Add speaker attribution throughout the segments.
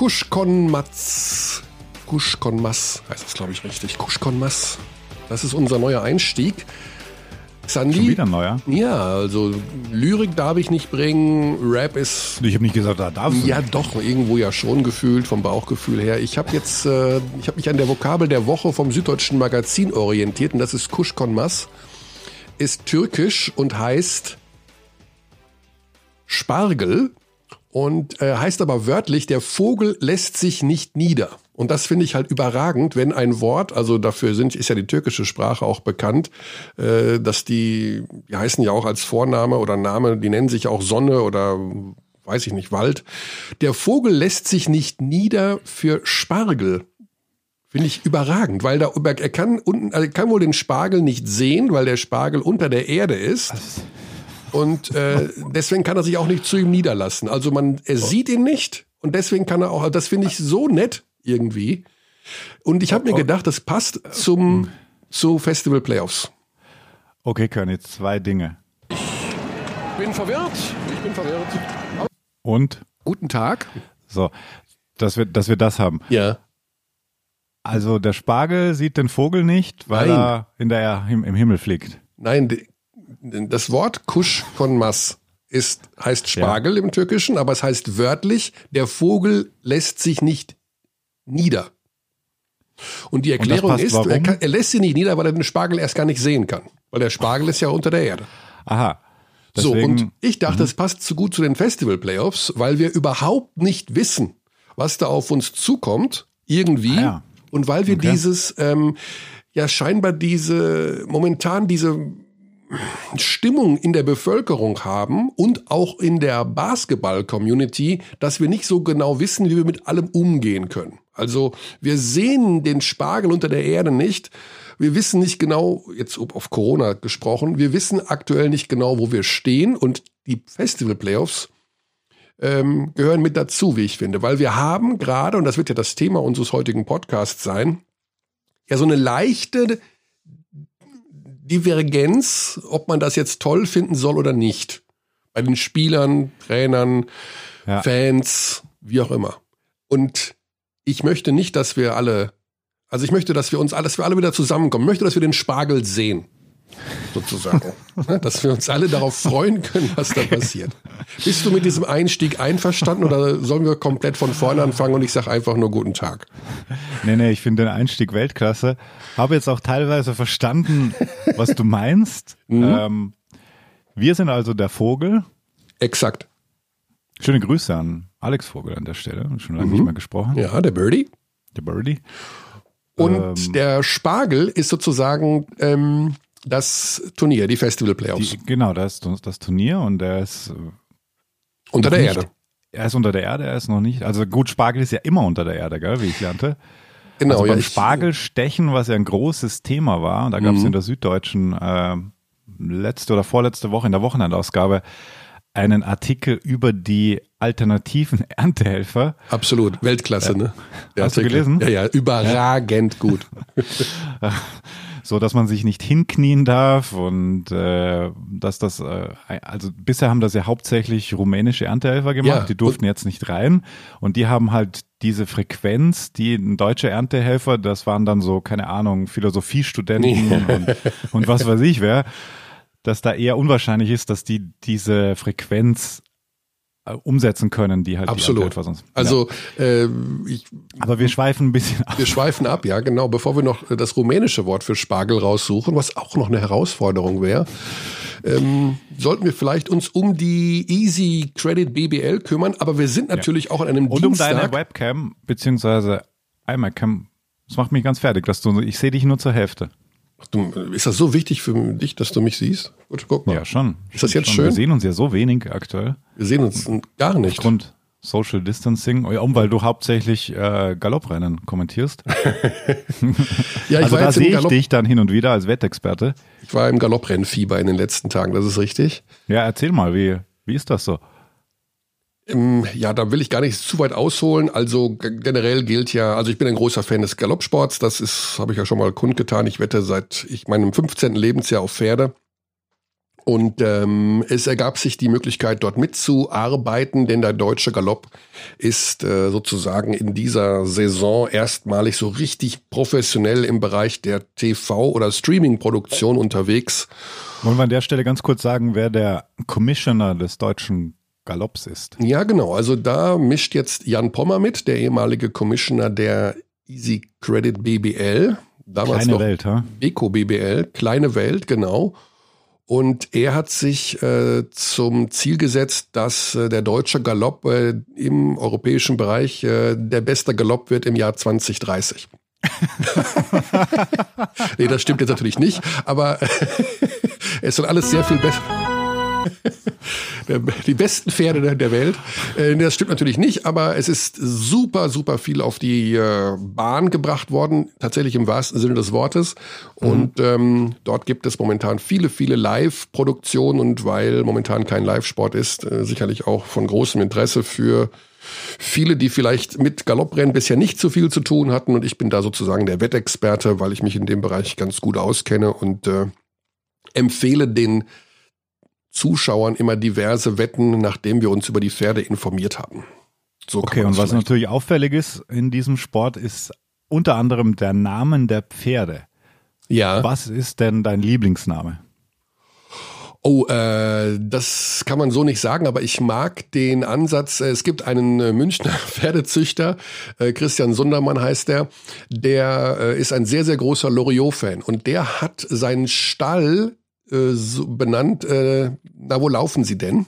Speaker 1: Kuschkonmatz. Kuschkonmass heißt das, glaube ich, richtig. Kuschkonmass. Das ist unser neuer Einstieg.
Speaker 2: Sandy, Schon wieder neuer?
Speaker 1: Ja, also Lyrik darf ich nicht bringen, Rap ist...
Speaker 2: Ich habe nicht gesagt, da darfst
Speaker 1: du Ja nicht. doch, irgendwo ja schon gefühlt, vom Bauchgefühl her. Ich habe jetzt, äh, ich habe mich an der Vokabel der Woche vom Süddeutschen Magazin orientiert und das ist Kuschkonmas. Ist türkisch und heißt Spargel und äh, heißt aber wörtlich, der Vogel lässt sich nicht nieder. Und das finde ich halt überragend, wenn ein Wort, also dafür sind, ist ja die türkische Sprache auch bekannt, äh, dass die, die heißen ja auch als Vorname oder Name, die nennen sich auch Sonne oder weiß ich nicht, Wald. Der Vogel lässt sich nicht nieder für Spargel. Finde ich überragend, weil da er kann unten, er kann wohl den Spargel nicht sehen, weil der Spargel unter der Erde ist. Und äh, deswegen kann er sich auch nicht zu ihm niederlassen. Also man, er sieht ihn nicht und deswegen kann er auch, das finde ich so nett irgendwie. Und ich habe mir gedacht, das passt zum zu Festival Playoffs.
Speaker 2: Okay, Körny, zwei Dinge.
Speaker 1: Ich bin verwirrt. Ich bin verwirrt.
Speaker 2: Und?
Speaker 1: Guten Tag.
Speaker 2: So, dass wir, dass wir das haben.
Speaker 1: Ja.
Speaker 2: Also der Spargel sieht den Vogel nicht, weil Nein. er in der, im, im Himmel fliegt.
Speaker 1: Nein, das Wort Kusch von Mass ist, heißt Spargel ja. im Türkischen, aber es heißt wörtlich, der Vogel lässt sich nicht nieder. Und die Erklärung Und ist, er, kann, er, lässt sie nicht nieder, weil er den Spargel erst gar nicht sehen kann. Weil der Spargel ist ja unter der Erde.
Speaker 2: Aha.
Speaker 1: Deswegen, so, und ich dachte, es passt zu gut zu den Festival-Playoffs, weil wir überhaupt nicht wissen, was da auf uns zukommt, irgendwie. Ah ja. Und weil wir okay. dieses, ähm, ja scheinbar diese, momentan diese Stimmung in der Bevölkerung haben und auch in der Basketball-Community, dass wir nicht so genau wissen, wie wir mit allem umgehen können. Also wir sehen den Spargel unter der Erde nicht. Wir wissen nicht genau, jetzt auf Corona gesprochen, wir wissen aktuell nicht genau, wo wir stehen und die Festival-Playoffs ähm, gehören mit dazu, wie ich finde, weil wir haben gerade, und das wird ja das Thema unseres heutigen Podcasts sein, ja so eine leichte Divergenz, ob man das jetzt toll finden soll oder nicht. Bei den Spielern, Trainern, ja. Fans, wie auch immer. Und ich möchte nicht, dass wir alle, also ich möchte, dass wir uns alles, wir alle wieder zusammenkommen. Ich möchte, dass wir den Spargel sehen sozusagen. Ne, dass wir uns alle darauf freuen können, was da passiert. Bist du mit diesem Einstieg einverstanden oder sollen wir komplett von vorne anfangen und ich sage einfach nur guten Tag?
Speaker 2: Nee, nee, ich finde den Einstieg Weltklasse. Habe jetzt auch teilweise verstanden, was du meinst. Mhm. Ähm, wir sind also der Vogel.
Speaker 1: Exakt.
Speaker 2: Schöne Grüße an Alex Vogel an der Stelle. Schon lange mhm. nicht mehr gesprochen.
Speaker 1: Ja, der Birdie.
Speaker 2: Der Birdie.
Speaker 1: Und ähm, der Spargel ist sozusagen ähm, das Turnier, die Festival Playoffs. Die,
Speaker 2: genau, das ist das Turnier und er ist äh,
Speaker 1: unter der nicht, Erde.
Speaker 2: Er ist unter der Erde, er ist noch nicht. Also gut, Spargel ist ja immer unter der Erde, gell, wie ich lernte.
Speaker 1: Genau,
Speaker 2: also beim
Speaker 1: ja,
Speaker 2: Spargelstechen, was ja ein großes Thema war, da gab es mhm. in der Süddeutschen äh, letzte oder vorletzte Woche in der Wochenendausgabe einen Artikel über die alternativen Erntehelfer.
Speaker 1: Absolut, Weltklasse, ja. ne?
Speaker 2: Der Hast Artikel. du gelesen?
Speaker 1: Ja, ja, überragend ja. gut.
Speaker 2: so dass man sich nicht hinknien darf und äh, dass das, äh, also bisher haben das ja hauptsächlich rumänische Erntehelfer gemacht, ja, die durften jetzt nicht rein und die haben halt diese Frequenz, die ein deutscher Erntehelfer, das waren dann so, keine Ahnung, Philosophiestudenten nee. und, und was weiß ich wer, dass da eher unwahrscheinlich ist, dass die diese Frequenz umsetzen können, die halt
Speaker 1: Absolut.
Speaker 2: Die sonst,
Speaker 1: also ja. äh, ich,
Speaker 2: aber wir schweifen ein bisschen
Speaker 1: ab. Wir schweifen ab, ja genau. Bevor wir noch das rumänische Wort für Spargel raussuchen, was auch noch eine Herausforderung wäre, ähm, sollten wir vielleicht uns um die Easy Credit BBL kümmern. Aber wir sind natürlich ja. auch an einem
Speaker 2: Und
Speaker 1: Dienstag.
Speaker 2: um deine Webcam beziehungsweise iMacam. Das macht mich ganz fertig, dass du ich sehe dich nur zur Hälfte.
Speaker 1: Du, ist das so wichtig für dich, dass du mich siehst?
Speaker 2: Gut, guck mal. Ja, schon.
Speaker 1: Ist das jetzt
Speaker 2: schon.
Speaker 1: schön?
Speaker 2: Wir sehen uns ja so wenig aktuell.
Speaker 1: Wir sehen uns gar nicht.
Speaker 2: Aufgrund Social Distancing, oh um, weil du hauptsächlich äh, Galopprennen kommentierst. ja, ich also da sehe ich dich dann hin und wieder als Wettexperte.
Speaker 1: Ich war im Galopprennfieber in den letzten Tagen, das ist richtig.
Speaker 2: Ja, erzähl mal, wie, wie ist das so?
Speaker 1: Ja, da will ich gar nicht zu weit ausholen. Also generell gilt ja, also ich bin ein großer Fan des Galoppsports. Das ist, habe ich ja schon mal kundgetan. Ich wette seit ich meinem 15. Lebensjahr auf Pferde. Und ähm, es ergab sich die Möglichkeit, dort mitzuarbeiten, denn der deutsche Galopp ist äh, sozusagen in dieser Saison erstmalig so richtig professionell im Bereich der TV- oder Streaming-Produktion unterwegs.
Speaker 2: Wollen wir an der Stelle ganz kurz sagen, wer der Commissioner des deutschen Galopps ist?
Speaker 1: Ja, genau. Also da mischt jetzt Jan Pommer mit, der ehemalige Commissioner der Easy Credit BBL.
Speaker 2: Damals Kleine noch Welt, ha?
Speaker 1: Eco BBL, Kleine Welt, genau. Und er hat sich äh, zum Ziel gesetzt, dass äh, der deutsche Galopp äh, im europäischen Bereich äh, der beste Galopp wird im Jahr 2030. nee, das stimmt jetzt natürlich nicht, aber es soll alles sehr viel besser die besten Pferde der Welt. Äh, das stimmt natürlich nicht, aber es ist super, super viel auf die äh, Bahn gebracht worden, tatsächlich im wahrsten Sinne des Wortes. Und mhm. ähm, dort gibt es momentan viele, viele Live-Produktionen und weil momentan kein Live-Sport ist, äh, sicherlich auch von großem Interesse für viele, die vielleicht mit Galopprennen bisher nicht so viel zu tun hatten. Und ich bin da sozusagen der Wettexperte, weil ich mich in dem Bereich ganz gut auskenne und äh, empfehle den Zuschauern immer diverse Wetten, nachdem wir uns über die Pferde informiert haben.
Speaker 2: So okay, und was natürlich auffällig ist in diesem Sport, ist unter anderem der Namen der Pferde. Ja. Was ist denn dein Lieblingsname?
Speaker 1: Oh, äh, das kann man so nicht sagen, aber ich mag den Ansatz. Äh, es gibt einen äh, Münchner Pferdezüchter, äh, Christian Sundermann heißt der, der äh, ist ein sehr, sehr großer Loriot-Fan und der hat seinen Stall äh, so benannt, äh, na, wo laufen sie denn?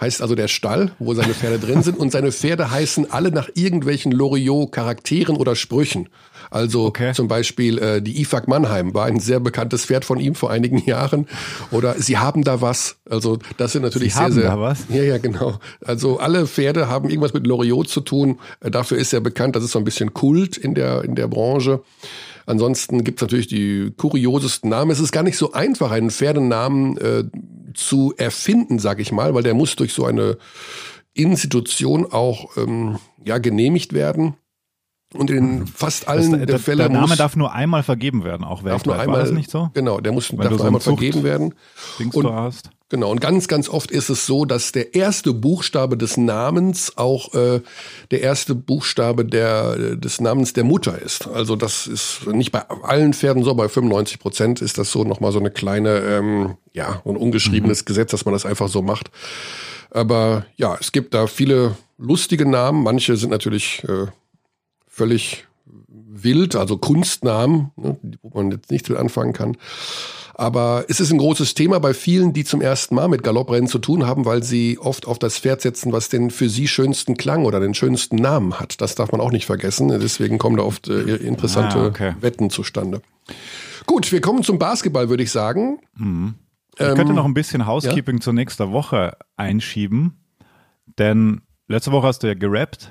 Speaker 1: Heißt also der Stall, wo seine Pferde drin sind. Und seine Pferde heißen alle nach irgendwelchen Loriot-Charakteren oder Sprüchen. Also okay. zum Beispiel äh, die Ifak Mannheim war ein sehr bekanntes Pferd von ihm vor einigen Jahren. Oder sie haben da was. Also das sind natürlich
Speaker 2: sie
Speaker 1: sehr,
Speaker 2: haben
Speaker 1: sehr.
Speaker 2: Da was?
Speaker 1: Ja, ja, genau. Also alle Pferde haben irgendwas mit Loriot zu tun. Äh, dafür ist er bekannt. Das ist so ein bisschen Kult in der in der Branche. Ansonsten gibt es natürlich die kuriosesten Namen. Es ist gar nicht so einfach, einen Pferdenamen äh, zu erfinden, sag ich mal, weil der muss durch so eine Institution auch ähm, ja genehmigt werden. Und in mhm. fast allen das, der, Fälle
Speaker 2: der Name muss, darf nur einmal vergeben werden, auch weltweit. Darf nur einmal, War das nicht so?
Speaker 1: Genau, der muss darf nur einmal vergeben werden.
Speaker 2: Dings und, hast.
Speaker 1: Genau, und ganz, ganz oft ist es so, dass der erste Buchstabe des Namens auch äh, der erste Buchstabe der, des Namens der Mutter ist. Also das ist nicht bei allen Pferden so, bei 95 Prozent ist das so nochmal so eine kleine, ähm, ja, ein ungeschriebenes mhm. Gesetz, dass man das einfach so macht. Aber ja, es gibt da viele lustige Namen. Manche sind natürlich äh, völlig wild, also Kunstnamen, ne, wo man jetzt nichts mit anfangen kann. Aber es ist ein großes Thema bei vielen, die zum ersten Mal mit Galopprennen zu tun haben, weil sie oft auf das Pferd setzen, was den für sie schönsten Klang oder den schönsten Namen hat. Das darf man auch nicht vergessen. Deswegen kommen da oft äh, interessante ah, okay. Wetten zustande. Gut, wir kommen zum Basketball, würde ich sagen.
Speaker 2: Mhm. Ich ähm, könnte noch ein bisschen Housekeeping ja? zur nächsten Woche einschieben, denn letzte Woche hast du ja gerappt.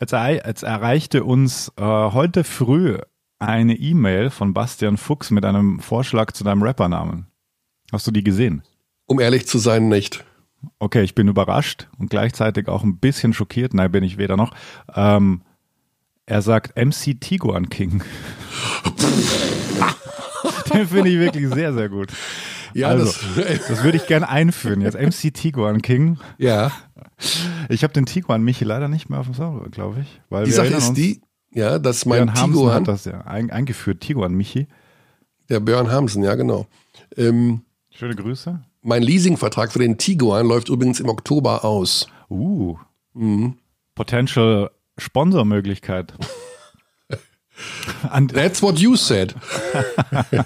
Speaker 2: Jetzt, jetzt erreichte uns äh, heute früh eine E-Mail von Bastian Fuchs mit einem Vorschlag zu deinem Rappernamen. Hast du die gesehen?
Speaker 1: Um ehrlich zu sein, nicht.
Speaker 2: Okay, ich bin überrascht und gleichzeitig auch ein bisschen schockiert. Nein, bin ich weder noch. Ähm, er sagt MC Tiguan King. Den finde ich wirklich sehr, sehr gut. Ja, also, das, das würde ich gerne einführen jetzt. MC Tiguan King.
Speaker 1: Ja.
Speaker 2: Ich habe den Tiguan Michi leider nicht mehr auf dem Sound, glaube ich.
Speaker 1: Weil die Sache ist die, ja, dass mein
Speaker 2: Björn Tiguan. hat das ja eingeführt, Tiguan Michi.
Speaker 1: Der Björn Hamsen, ja, genau. Ähm,
Speaker 2: Schöne Grüße.
Speaker 1: Mein Leasingvertrag für den Tiguan läuft übrigens im Oktober aus.
Speaker 2: Uh. Mhm. Potential Sponsormöglichkeit.
Speaker 1: That's what you said.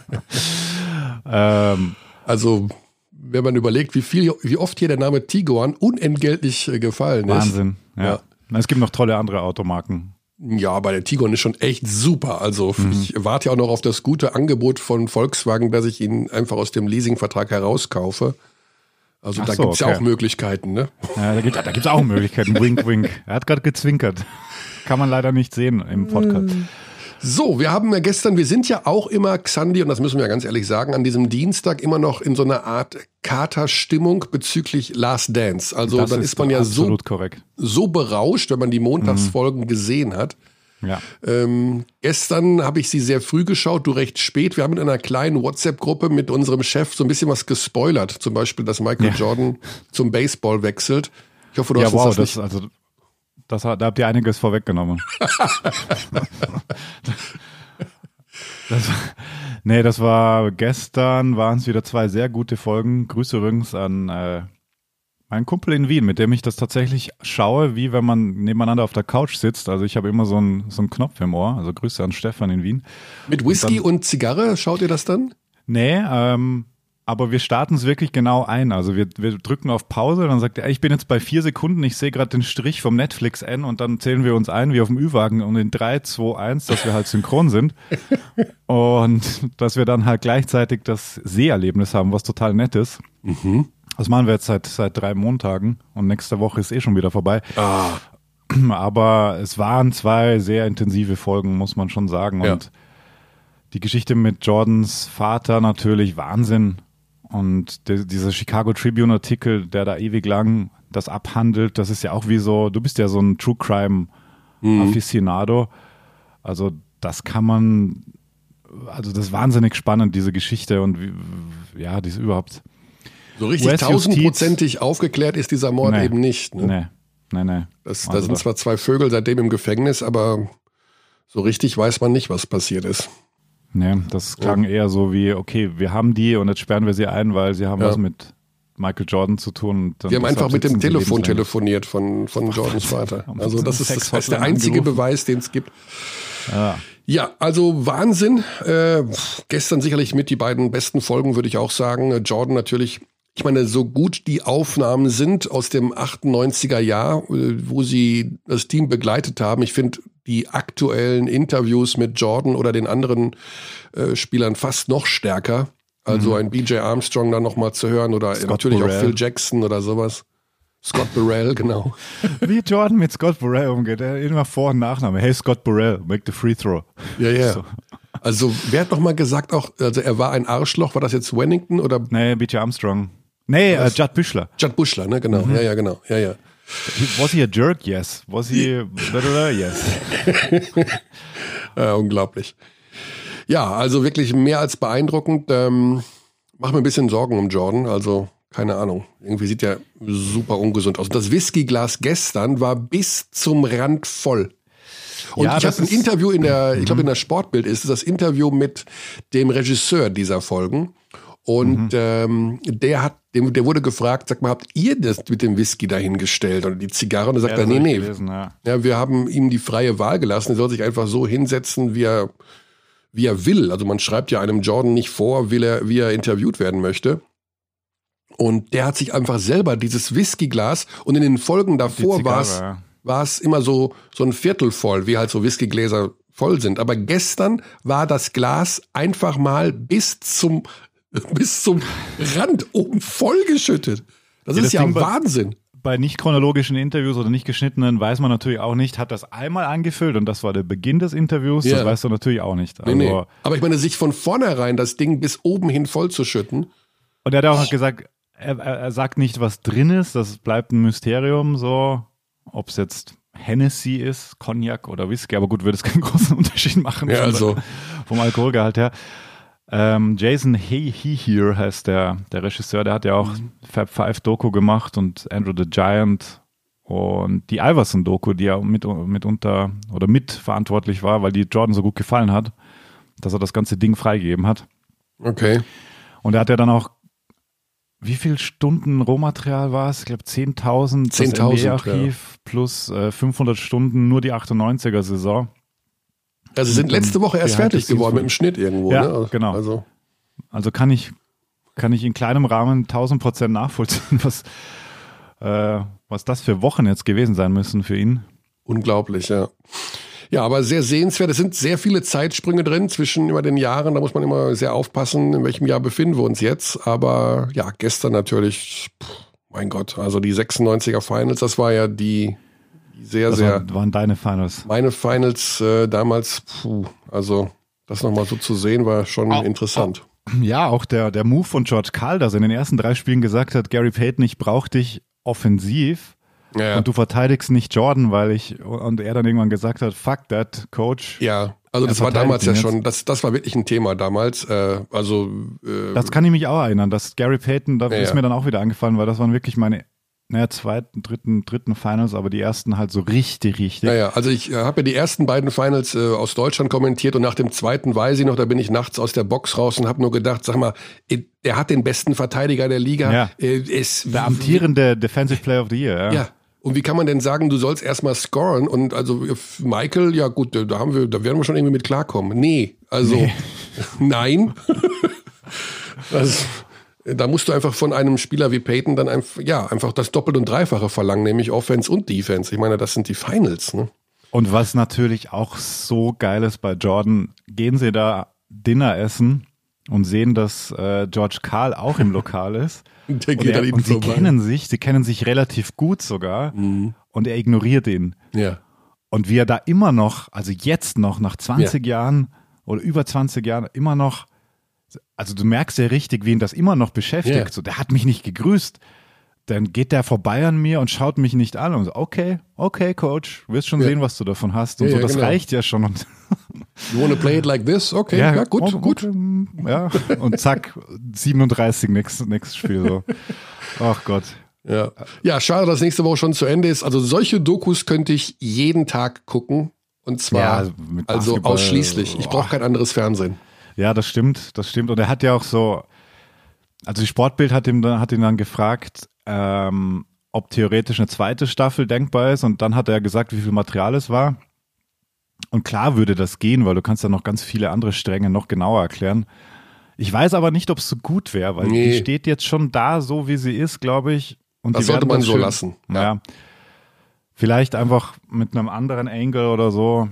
Speaker 2: ähm,
Speaker 1: also, wenn man überlegt, wie viel, wie oft hier der Name Tiguan unentgeltlich äh, gefallen
Speaker 2: ist. Wahnsinn. Ja. ja. Es gibt noch tolle andere Automarken.
Speaker 1: Ja, aber der Tiguan ist schon echt super. Also mhm. ich warte ja auch noch auf das gute Angebot von Volkswagen, dass ich ihn einfach aus dem Leasingvertrag herauskaufe. Also Ach da so, gibt's okay. ja auch Möglichkeiten, ne?
Speaker 2: Ja, da gibt es da gibt's auch Möglichkeiten. wink, wink. Er hat gerade gezwinkert. Kann man leider nicht sehen im Podcast.
Speaker 1: So, wir haben ja gestern, wir sind ja auch immer, Xandi, und das müssen wir ganz ehrlich sagen, an diesem Dienstag immer noch in so einer Art Katerstimmung bezüglich Last Dance. Also das dann ist, ist man ja so,
Speaker 2: korrekt.
Speaker 1: so berauscht, wenn man die Montagsfolgen mhm. gesehen hat. Ja. Ähm, gestern habe ich sie sehr früh geschaut, du recht spät. Wir haben in einer kleinen WhatsApp-Gruppe mit unserem Chef so ein bisschen was gespoilert. Zum Beispiel, dass Michael ja. Jordan zum Baseball wechselt. Ich hoffe, du
Speaker 2: ja,
Speaker 1: hast
Speaker 2: wow,
Speaker 1: das,
Speaker 2: das nicht. Also, das, da habt ihr einiges vorweggenommen. das, nee, das war gestern, waren es wieder zwei sehr gute Folgen. Grüße übrigens an äh, mein Kumpel in Wien, mit dem ich das tatsächlich schaue, wie wenn man nebeneinander auf der Couch sitzt. Also ich habe immer so einen, so einen Knopf im Ohr. Also Grüße an Stefan in Wien.
Speaker 1: Mit Whisky und, dann, und Zigarre, schaut ihr das dann?
Speaker 2: Nee, ähm, aber wir starten es wirklich genau ein. Also wir, wir drücken auf Pause, dann sagt er, ich bin jetzt bei vier Sekunden, ich sehe gerade den Strich vom Netflix N und dann zählen wir uns ein wie auf dem Ü-Wagen und in 3, 2, 1, dass wir halt synchron sind. und dass wir dann halt gleichzeitig das Seherlebnis haben, was total nett ist. Mhm. Das machen wir jetzt seit, seit drei Montagen und nächste Woche ist eh schon wieder vorbei. Ah. Aber es waren zwei sehr intensive Folgen, muss man schon sagen. Ja. Und die Geschichte mit Jordans Vater natürlich Wahnsinn. Und de, dieser Chicago Tribune Artikel, der da ewig lang das abhandelt, das ist ja auch wie so, du bist ja so ein True Crime mhm. Aficionado. Also das kann man, also das ist wahnsinnig spannend, diese Geschichte und wie, ja, die ist überhaupt
Speaker 1: so richtig tausendprozentig aufgeklärt ist dieser Mord nee, eben nicht. Ne? Nee,
Speaker 2: nee, nee.
Speaker 1: Das, also da sind zwar zwei Vögel seitdem im Gefängnis, aber so richtig weiß man nicht, was passiert ist.
Speaker 2: Nee, das klang ja. eher so wie, okay, wir haben die und jetzt sperren wir sie ein, weil sie haben ja. was mit Michael Jordan zu tun.
Speaker 1: wir haben einfach mit dem Telefon telefoniert von, von Jordans Vater. Also das ist, das ist der einzige angerufen. Beweis, den es gibt. Ja. ja, also Wahnsinn. Äh, gestern sicherlich mit die beiden besten Folgen, würde ich auch sagen. Jordan natürlich ich meine, so gut die Aufnahmen sind aus dem 98er Jahr, äh, wo sie das Team begleitet haben, ich finde die aktuellen Interviews mit Jordan oder den anderen äh, Spielern fast noch stärker. Also mhm. ein BJ Armstrong dann nochmal zu hören oder Scott natürlich Burrell. auch Phil Jackson oder sowas. Scott Burrell, genau.
Speaker 2: Wie Jordan mit Scott Burrell umgeht. Er immer Vor- und Nachname. Hey, Scott Burrell, make the free throw.
Speaker 1: Ja, ja. So. Also, wer hat nochmal gesagt auch, also er war ein Arschloch, war das jetzt Wennington oder?
Speaker 2: Nee, BJ Armstrong. Nee, uh, Judd Büschler.
Speaker 1: Judd Büschler, ne, genau. Mhm. Ja, ja, genau. Ja, ja.
Speaker 2: Was he a jerk? Yes. Was he yes.
Speaker 1: ja, unglaublich. Ja, also wirklich mehr als beeindruckend. Ähm, mach mir ein bisschen Sorgen um Jordan. Also keine Ahnung. Irgendwie sieht er super ungesund aus. Das Whiskyglas gestern war bis zum Rand voll. Und ja, ich habe ein Interview in der, ich glaube in der Sportbild ist es das Interview mit dem Regisseur dieser Folgen. Und mhm. ähm, der hat, dem, der wurde gefragt, sag mal, habt ihr das mit dem Whisky dahingestellt oder die Zigarre? Und er sagt ja, er, nee, nee. Gelesen, ja. ja, wir haben ihm die freie Wahl gelassen. Er soll sich einfach so hinsetzen, wie er, wie er will. Also man schreibt ja einem Jordan nicht vor, will er, wie er interviewt werden möchte. Und der hat sich einfach selber dieses Whiskyglas und in den Folgen davor war es war es immer so so ein Viertel voll, wie halt so Whiskygläser voll sind. Aber gestern war das Glas einfach mal bis zum bis zum Rand oben vollgeschüttet. Das ja, ist das ja Ding Wahnsinn.
Speaker 2: Bei, bei nicht chronologischen Interviews oder nicht geschnittenen weiß man natürlich auch nicht, hat das einmal angefüllt und das war der Beginn des Interviews, ja. das weißt du natürlich auch nicht.
Speaker 1: Also, nee, nee. Aber ich meine, sich von vornherein das Ding bis oben hin vollzuschütten.
Speaker 2: Und er hat auch oh. gesagt, er, er sagt nicht, was drin ist, das bleibt ein Mysterium, so, ob es jetzt Hennessy ist, Cognac oder Whisky, aber gut, würde es keinen großen Unterschied machen
Speaker 1: ja, also.
Speaker 2: vom Alkoholgehalt her. Ähm, Jason Hey He Here heißt der, der Regisseur, der hat ja auch mhm. Fab Five Doku gemacht und Andrew the Giant und die Iverson Doku, die ja mit, mitunter oder mitverantwortlich war, weil die Jordan so gut gefallen hat, dass er das ganze Ding freigegeben hat.
Speaker 1: Okay.
Speaker 2: Und er hat ja dann auch, wie viel Stunden Rohmaterial war es? Ich glaube 10.000
Speaker 1: 10.000
Speaker 2: Archiv ja. plus äh, 500 Stunden nur die 98er Saison.
Speaker 1: Also sind letzte Woche erst fertig geworden mit dem Schnitt irgendwo.
Speaker 2: Ja, ne? genau. Also. also kann ich kann ich in kleinem Rahmen 1000 Prozent nachvollziehen, was äh, was das für Wochen jetzt gewesen sein müssen für ihn.
Speaker 1: Unglaublich, ja. Ja, aber sehr sehenswert. Es sind sehr viele Zeitsprünge drin zwischen immer den Jahren. Da muss man immer sehr aufpassen, in welchem Jahr befinden wir uns jetzt. Aber ja, gestern natürlich, mein Gott, also die 96er Finals, das war ja die sehr,
Speaker 2: Was
Speaker 1: sehr.
Speaker 2: waren deine Finals?
Speaker 1: Meine Finals äh, damals, puh, also das nochmal so zu sehen, war schon auch, interessant.
Speaker 2: Auch, ja, auch der, der Move von George Karl, dass er in den ersten drei Spielen gesagt hat, Gary Payton, ich brauche dich offensiv. Ja. Und du verteidigst nicht Jordan, weil ich, und er dann irgendwann gesagt hat, fuck that, Coach.
Speaker 1: Ja, also das war damals ja schon, das, das war wirklich ein Thema damals. Äh, also
Speaker 2: äh, Das kann ich mich auch erinnern, dass Gary Payton, da ja, ist mir dann auch wieder angefallen, weil das waren wirklich meine naja, zweiten, dritten, dritten Finals, aber die ersten halt so richtig, richtig.
Speaker 1: Naja, also ich äh, habe ja die ersten beiden Finals äh, aus Deutschland kommentiert und nach dem zweiten weiß ich noch, da bin ich nachts aus der Box raus und habe nur gedacht, sag mal, er hat den besten Verteidiger der Liga.
Speaker 2: Ja. Äh, ist, der amtierende Defensive Player of the Year. Ja.
Speaker 1: ja. Und wie kann man denn sagen, du sollst erstmal scoren und also Michael, ja gut, da haben wir, da werden wir schon irgendwie mit klarkommen. Nee, also nee. nein. das, da musst du einfach von einem Spieler wie Peyton dann einfach, ja, einfach das Doppelt- und Dreifache verlangen, nämlich Offense und Defense. Ich meine, das sind die Finals, ne?
Speaker 2: Und was natürlich auch so geil ist bei Jordan, gehen sie da Dinner essen und sehen, dass äh, George Karl auch im Lokal ist. Der geht und, er, und sie kennen sich, sie kennen sich relativ gut sogar mhm. und er ignoriert ihn.
Speaker 1: Ja.
Speaker 2: Und wie er da immer noch, also jetzt noch nach 20 ja. Jahren oder über 20 Jahren immer noch also du merkst ja richtig, wie ihn das immer noch beschäftigt. Yeah. So, der hat mich nicht gegrüßt. Dann geht der vorbei an mir und schaut mich nicht an und so, okay, okay, Coach, wirst schon ja. sehen, was du davon hast. Und ja, so, das genau. reicht ja schon.
Speaker 1: You wanna play it like this? Okay, ja, ja gut, oh, gut.
Speaker 2: Ja, und zack, 37 nächstes, nächstes Spiel so. Ach Gott.
Speaker 1: Ja. ja, schade, dass nächste Woche schon zu Ende ist. Also solche Dokus könnte ich jeden Tag gucken. Und zwar ja, also, also ausschließlich. Ich brauche kein anderes Fernsehen.
Speaker 2: Ja, das stimmt, das stimmt. Und er hat ja auch so, also die Sportbild hat ihm hat ihn dann gefragt, ähm, ob theoretisch eine zweite Staffel denkbar ist. Und dann hat er gesagt, wie viel Material es war. Und klar würde das gehen, weil du kannst ja noch ganz viele andere Stränge noch genauer erklären. Ich weiß aber nicht, ob es so gut wäre, weil nee. die steht jetzt schon da, so wie sie ist, glaube ich.
Speaker 1: Und das sollte man so schön, lassen.
Speaker 2: Ja. ja. Vielleicht einfach mit einem anderen Angle oder so.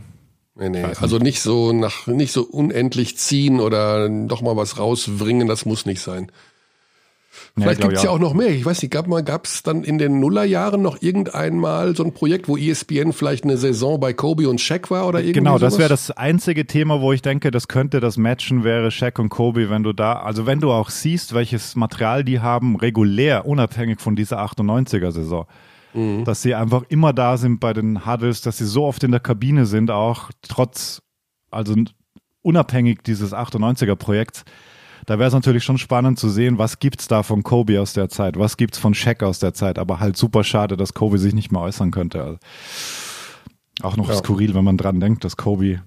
Speaker 1: Nee, nee. Also nicht so nach, nicht so unendlich ziehen oder doch mal was rausbringen, das muss nicht sein. Vielleicht ja, gibt's ja auch noch mehr. Ich weiß nicht, gab mal, gab's dann in den Nullerjahren noch irgendeinmal so ein Projekt, wo ESPN vielleicht eine Saison bei Kobe und Shaq war oder irgendwie
Speaker 2: Genau, das wäre das einzige Thema, wo ich denke, das könnte das Matchen wäre Shaq und Kobe, wenn du da, also wenn du auch siehst, welches Material die haben, regulär, unabhängig von dieser 98er Saison mhm. dass sie einfach immer da sind bei den Huddles, dass sie so oft in der Kabine sind, auch trotz, also unabhängig dieses 98er Projekts. Da wäre es natürlich schon spannend zu sehen, was gibt's da von Kobe aus der Zeit, was gibt's von Shaq aus der Zeit, aber halt super schade, dass Kobe sich nicht mehr äußern könnte. Also auch noch ja. skurril, wenn man dran denkt, dass Kobe,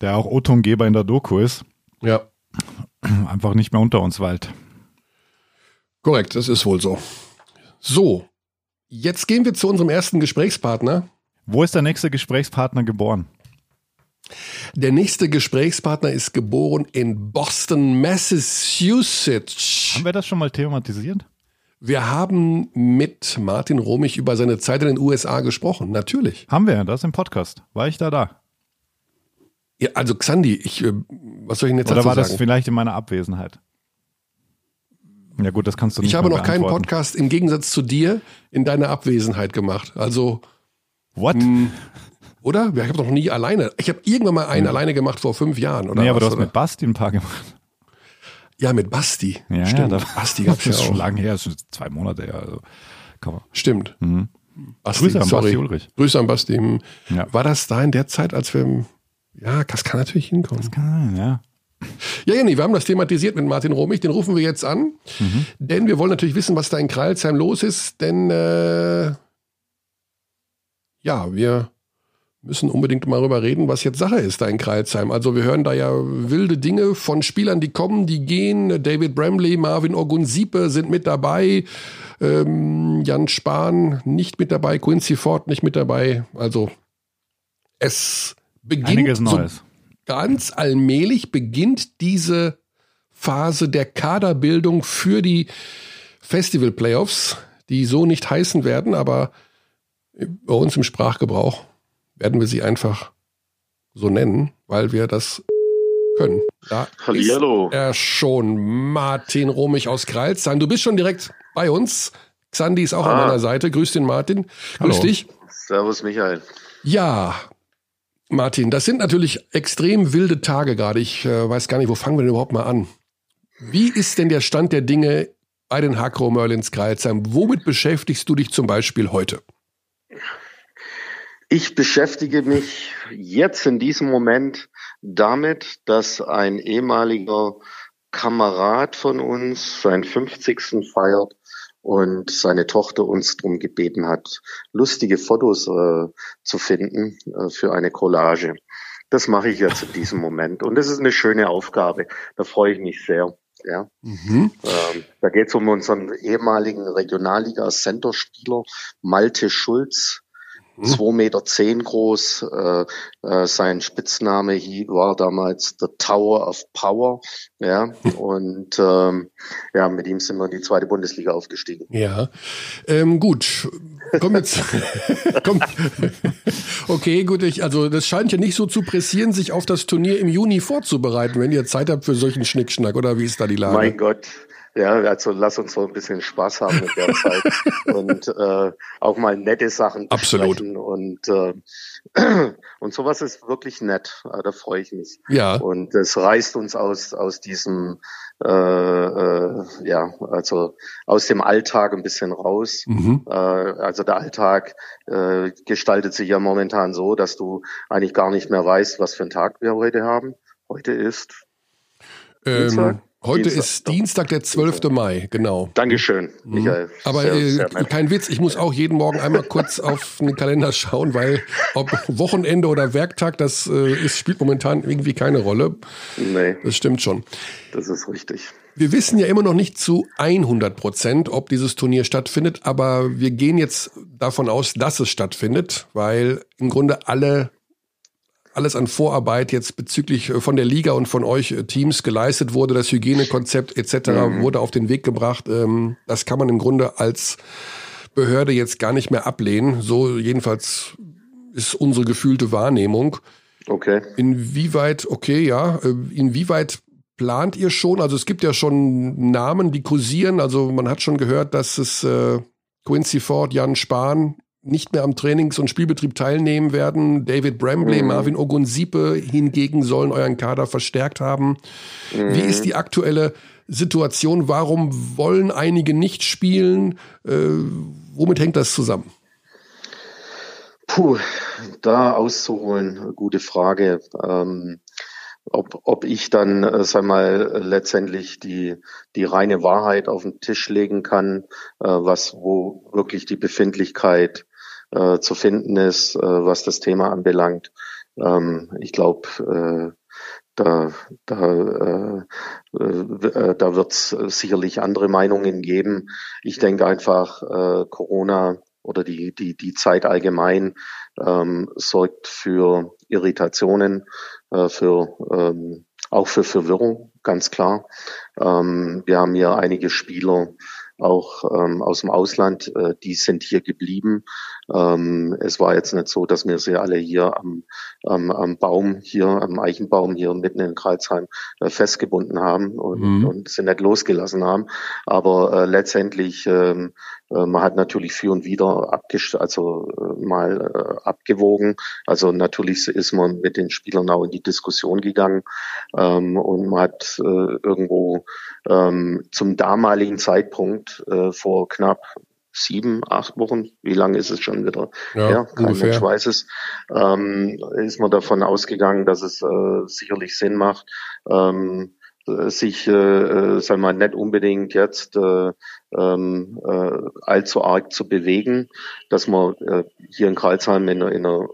Speaker 2: der auch O-Tongeber in der Doku ist,
Speaker 1: ja.
Speaker 2: einfach nicht mehr unter uns weilt.
Speaker 1: Korrekt, das ist wohl so. So, Jetzt gehen wir zu unserem ersten Gesprächspartner.
Speaker 2: Wo ist der nächste Gesprächspartner geboren?
Speaker 1: Der nächste Gesprächspartner ist geboren in Boston, Massachusetts.
Speaker 2: Haben wir das schon mal thematisiert?
Speaker 1: Wir haben mit Martin Romich über seine Zeit in den USA gesprochen, natürlich.
Speaker 2: Haben wir, das im Podcast. War ich da da?
Speaker 1: Ja, also Xandi, ich, äh, was soll ich denn jetzt
Speaker 2: Oder war das vielleicht in meiner Abwesenheit? Ja gut, das kannst du nicht
Speaker 1: Ich habe noch keinen Podcast im Gegensatz zu dir in deiner Abwesenheit gemacht. Also
Speaker 2: What? Mh, hm,
Speaker 1: oder? Ich habe noch nie alleine. Ich habe irgendwann mal einen ja. alleine gemacht vor fünf Jahren. Oder
Speaker 2: nee, aber
Speaker 1: was,
Speaker 2: du hast oder? mit Basti ein paar gemacht.
Speaker 1: Ja, mit Basti.
Speaker 2: Ja, Stimmt. Ja, Basti gab es ja auch. schon lange her, das ist zwei Monate her. Also,
Speaker 1: Stimmt.
Speaker 2: Mhm. Basti, Grüße an sorry. Basti Ulrich.
Speaker 1: Grüße an Basti. Hm. Ja. War das da in der Zeit, als wir. Ja, das kann natürlich hinkommen.
Speaker 2: Das kann, ja.
Speaker 1: Ja, Jenny, wir haben das thematisiert mit Martin Romich, den rufen wir jetzt an, mhm. denn wir wollen natürlich wissen, was da in Kreilsheim los ist, denn äh, ja, wir müssen unbedingt mal darüber reden, was jetzt Sache ist da in Kreilsheim. Also wir hören da ja wilde Dinge von Spielern, die kommen, die gehen. David Bramley, Marvin Ogunsiepe sind mit dabei. Ähm, Jan Spahn nicht mit dabei, Quincy Ford nicht mit dabei. Also es beginnt
Speaker 2: Einiges Neues.
Speaker 1: Ganz allmählich beginnt diese Phase der Kaderbildung für die Festival Playoffs, die so nicht heißen werden, aber bei uns im Sprachgebrauch werden wir sie einfach so nennen, weil wir das können.
Speaker 3: Da Hallihallo.
Speaker 1: ist er schon Martin Romich aus Kreilsheim. Du bist schon direkt bei uns. Xandi ist auch ah. an meiner Seite. Grüß den Martin. Grüß Hallo. dich.
Speaker 3: Servus Michael.
Speaker 1: Ja, Martin, das sind natürlich extrem wilde Tage gerade. Ich äh, weiß gar nicht, wo fangen wir denn überhaupt mal an? Wie ist denn der Stand der Dinge bei den Hakro Merlins Kreilsheim? Womit beschäftigst du dich zum Beispiel heute?
Speaker 3: Ich beschäftige mich jetzt in diesem Moment damit, dass ein ehemaliger Kamerad von uns seinen 50. feiert und seine Tochter uns darum gebeten hat, lustige Fotos äh, zu finden äh, für eine Collage. Das mache ich jetzt in diesem Moment und das ist eine schöne Aufgabe. Da freue ich mich sehr. Ja. Mhm. Ähm, da geht es um unseren ehemaligen Regionalliga-Center-Spieler Malte Schulz, Mhm. Zwei Meter zehn groß. Äh, äh, sein Spitzname hier war damals The Tower of Power. Ja, und ähm, ja, mit ihm sind wir in die zweite Bundesliga aufgestiegen.
Speaker 1: Ja, ähm, gut. Komm jetzt. Komm. Okay, gut. Ich, also das scheint ja nicht so zu pressieren, sich auf das Turnier im Juni vorzubereiten, wenn ihr Zeit habt für solchen Schnickschnack. Oder wie ist da die Lage?
Speaker 3: Mein Gott. Ja, also lass uns so ein bisschen Spaß haben in der Zeit und äh, auch mal nette Sachen
Speaker 1: Absolut.
Speaker 3: und äh, und sowas ist wirklich nett. Da freue ich mich.
Speaker 1: Ja.
Speaker 3: Und es reißt uns aus aus diesem äh, äh, ja also aus dem Alltag ein bisschen raus. Mhm. Äh, also der Alltag äh, gestaltet sich ja momentan so, dass du eigentlich gar nicht mehr weißt, was für einen Tag wir heute haben. Heute ist
Speaker 1: ähm, Heute Dienstag, ist Dienstag, der 12. Mai, genau.
Speaker 3: Dankeschön, mhm. Michael.
Speaker 1: Aber sehr, äh, sehr kein Witz, ich muss auch jeden Morgen einmal kurz auf den Kalender schauen, weil ob Wochenende oder Werktag, das äh, ist, spielt momentan irgendwie keine Rolle.
Speaker 3: Nee.
Speaker 1: Das stimmt schon.
Speaker 3: Das ist richtig.
Speaker 1: Wir wissen ja immer noch nicht zu 100 Prozent, ob dieses Turnier stattfindet, aber wir gehen jetzt davon aus, dass es stattfindet, weil im Grunde alle alles an Vorarbeit jetzt bezüglich äh, von der Liga und von euch äh, Teams geleistet wurde, das Hygienekonzept etc. Mhm. wurde auf den Weg gebracht. Ähm, das kann man im Grunde als Behörde jetzt gar nicht mehr ablehnen. So jedenfalls ist unsere gefühlte Wahrnehmung.
Speaker 3: Okay.
Speaker 1: Inwieweit, okay, ja, äh, inwieweit plant ihr schon? Also es gibt ja schon Namen, die kursieren. Also man hat schon gehört, dass es äh, Quincy Ford, Jan Spahn nicht mehr am Trainings- und Spielbetrieb teilnehmen werden. David Brambley, mhm. Marvin Ogunsipe hingegen sollen euren Kader verstärkt haben. Mhm. Wie ist die aktuelle Situation? Warum wollen einige nicht spielen? Äh, womit hängt das zusammen?
Speaker 3: Puh, da auszuholen, gute Frage. Ähm, ob, ob ich dann, äh, sag mal, letztendlich die, die reine Wahrheit auf den Tisch legen kann, äh, was, wo wirklich die Befindlichkeit äh, zu finden ist, äh, was das Thema anbelangt. Ähm, ich glaube, äh, da, da, äh, äh, da wird es sicherlich andere Meinungen geben. Ich denke einfach, Corona oder die, die, die Zeit allgemein ähm, sorgt für Irritationen, äh, für ähm, auch für Verwirrung, ganz klar. Ähm, wir haben hier einige Spieler, auch ähm, aus dem Ausland, äh, die sind hier geblieben. Ähm, es war jetzt nicht so, dass wir sie alle hier am, am, am Baum, hier am Eichenbaum hier mitten in Kreuzheim äh, festgebunden haben und, mhm. und sind nicht losgelassen haben. Aber äh, letztendlich ähm, äh, man hat natürlich für und wieder abgest also äh, mal äh, abgewogen. Also natürlich ist man mit den Spielern auch in die Diskussion gegangen ähm, und man hat äh, irgendwo ähm, zum damaligen Zeitpunkt äh, vor knapp sieben, acht Wochen, wie lange ist es schon wieder?
Speaker 1: Ja, ja
Speaker 3: kein ungefähr. Mensch weiß es, ähm, ist man davon ausgegangen, dass es äh, sicherlich Sinn macht, ähm, sich, äh, äh, sagen wir mal, nicht unbedingt jetzt äh, ähm, äh, allzu arg zu bewegen, dass man äh, hier in Karlsheim in, in einer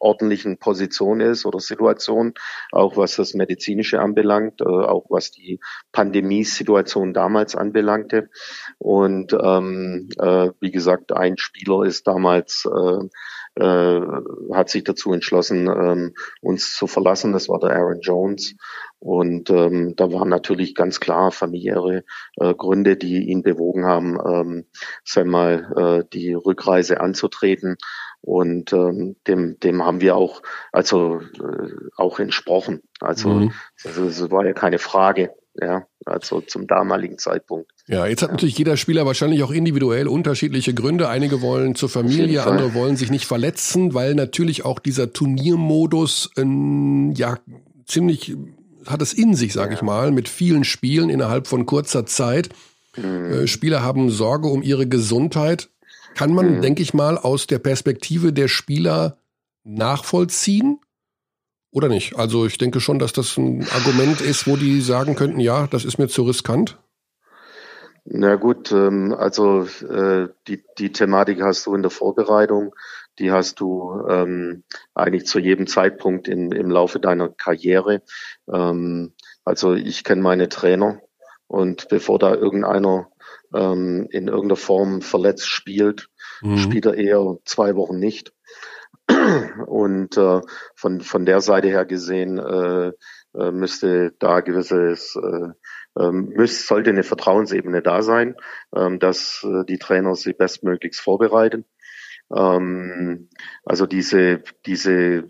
Speaker 3: ordentlichen Position ist oder Situation, auch was das Medizinische anbelangt, äh, auch was die Pandemiesituation damals anbelangte. Und ähm, äh, wie gesagt, ein Spieler ist damals äh, äh, hat sich dazu entschlossen, ähm, uns zu verlassen. Das war der Aaron Jones. Und ähm, da waren natürlich ganz klar familiäre äh, Gründe, die ihn bewogen haben, ähm, sagen mal, äh, die Rückreise anzutreten. Und ähm, dem, dem haben wir auch, also äh, auch entsprochen. Also, mhm. es war ja keine Frage, ja, also zum damaligen Zeitpunkt.
Speaker 1: Ja, jetzt hat ja. natürlich jeder Spieler wahrscheinlich auch individuell unterschiedliche Gründe. Einige wollen zur Familie, andere wollen sich nicht verletzen, weil natürlich auch dieser Turniermodus ähm, ja ziemlich hat es in sich, sage ja. ich mal, mit vielen Spielen innerhalb von kurzer Zeit. Mhm. Äh, Spieler haben Sorge um ihre Gesundheit. Kann man, mhm. denke ich mal, aus der Perspektive der Spieler nachvollziehen. Oder nicht? Also ich denke schon, dass das ein Argument ist, wo die sagen könnten, ja, das ist mir zu riskant.
Speaker 3: Na gut, ähm, also äh, die, die Thematik hast du in der Vorbereitung, die hast du ähm, eigentlich zu jedem Zeitpunkt in, im Laufe deiner Karriere. Ähm, also ich kenne meine Trainer und bevor da irgendeiner ähm, in irgendeiner Form verletzt spielt, mhm. spielt er eher zwei Wochen nicht. Und äh, von, von der Seite her gesehen äh, äh, müsste da gewisses, äh, äh, müsste, sollte eine Vertrauensebene da sein, äh, dass äh, die Trainer sie bestmöglichst vorbereiten. Ähm, also diese, diese äh,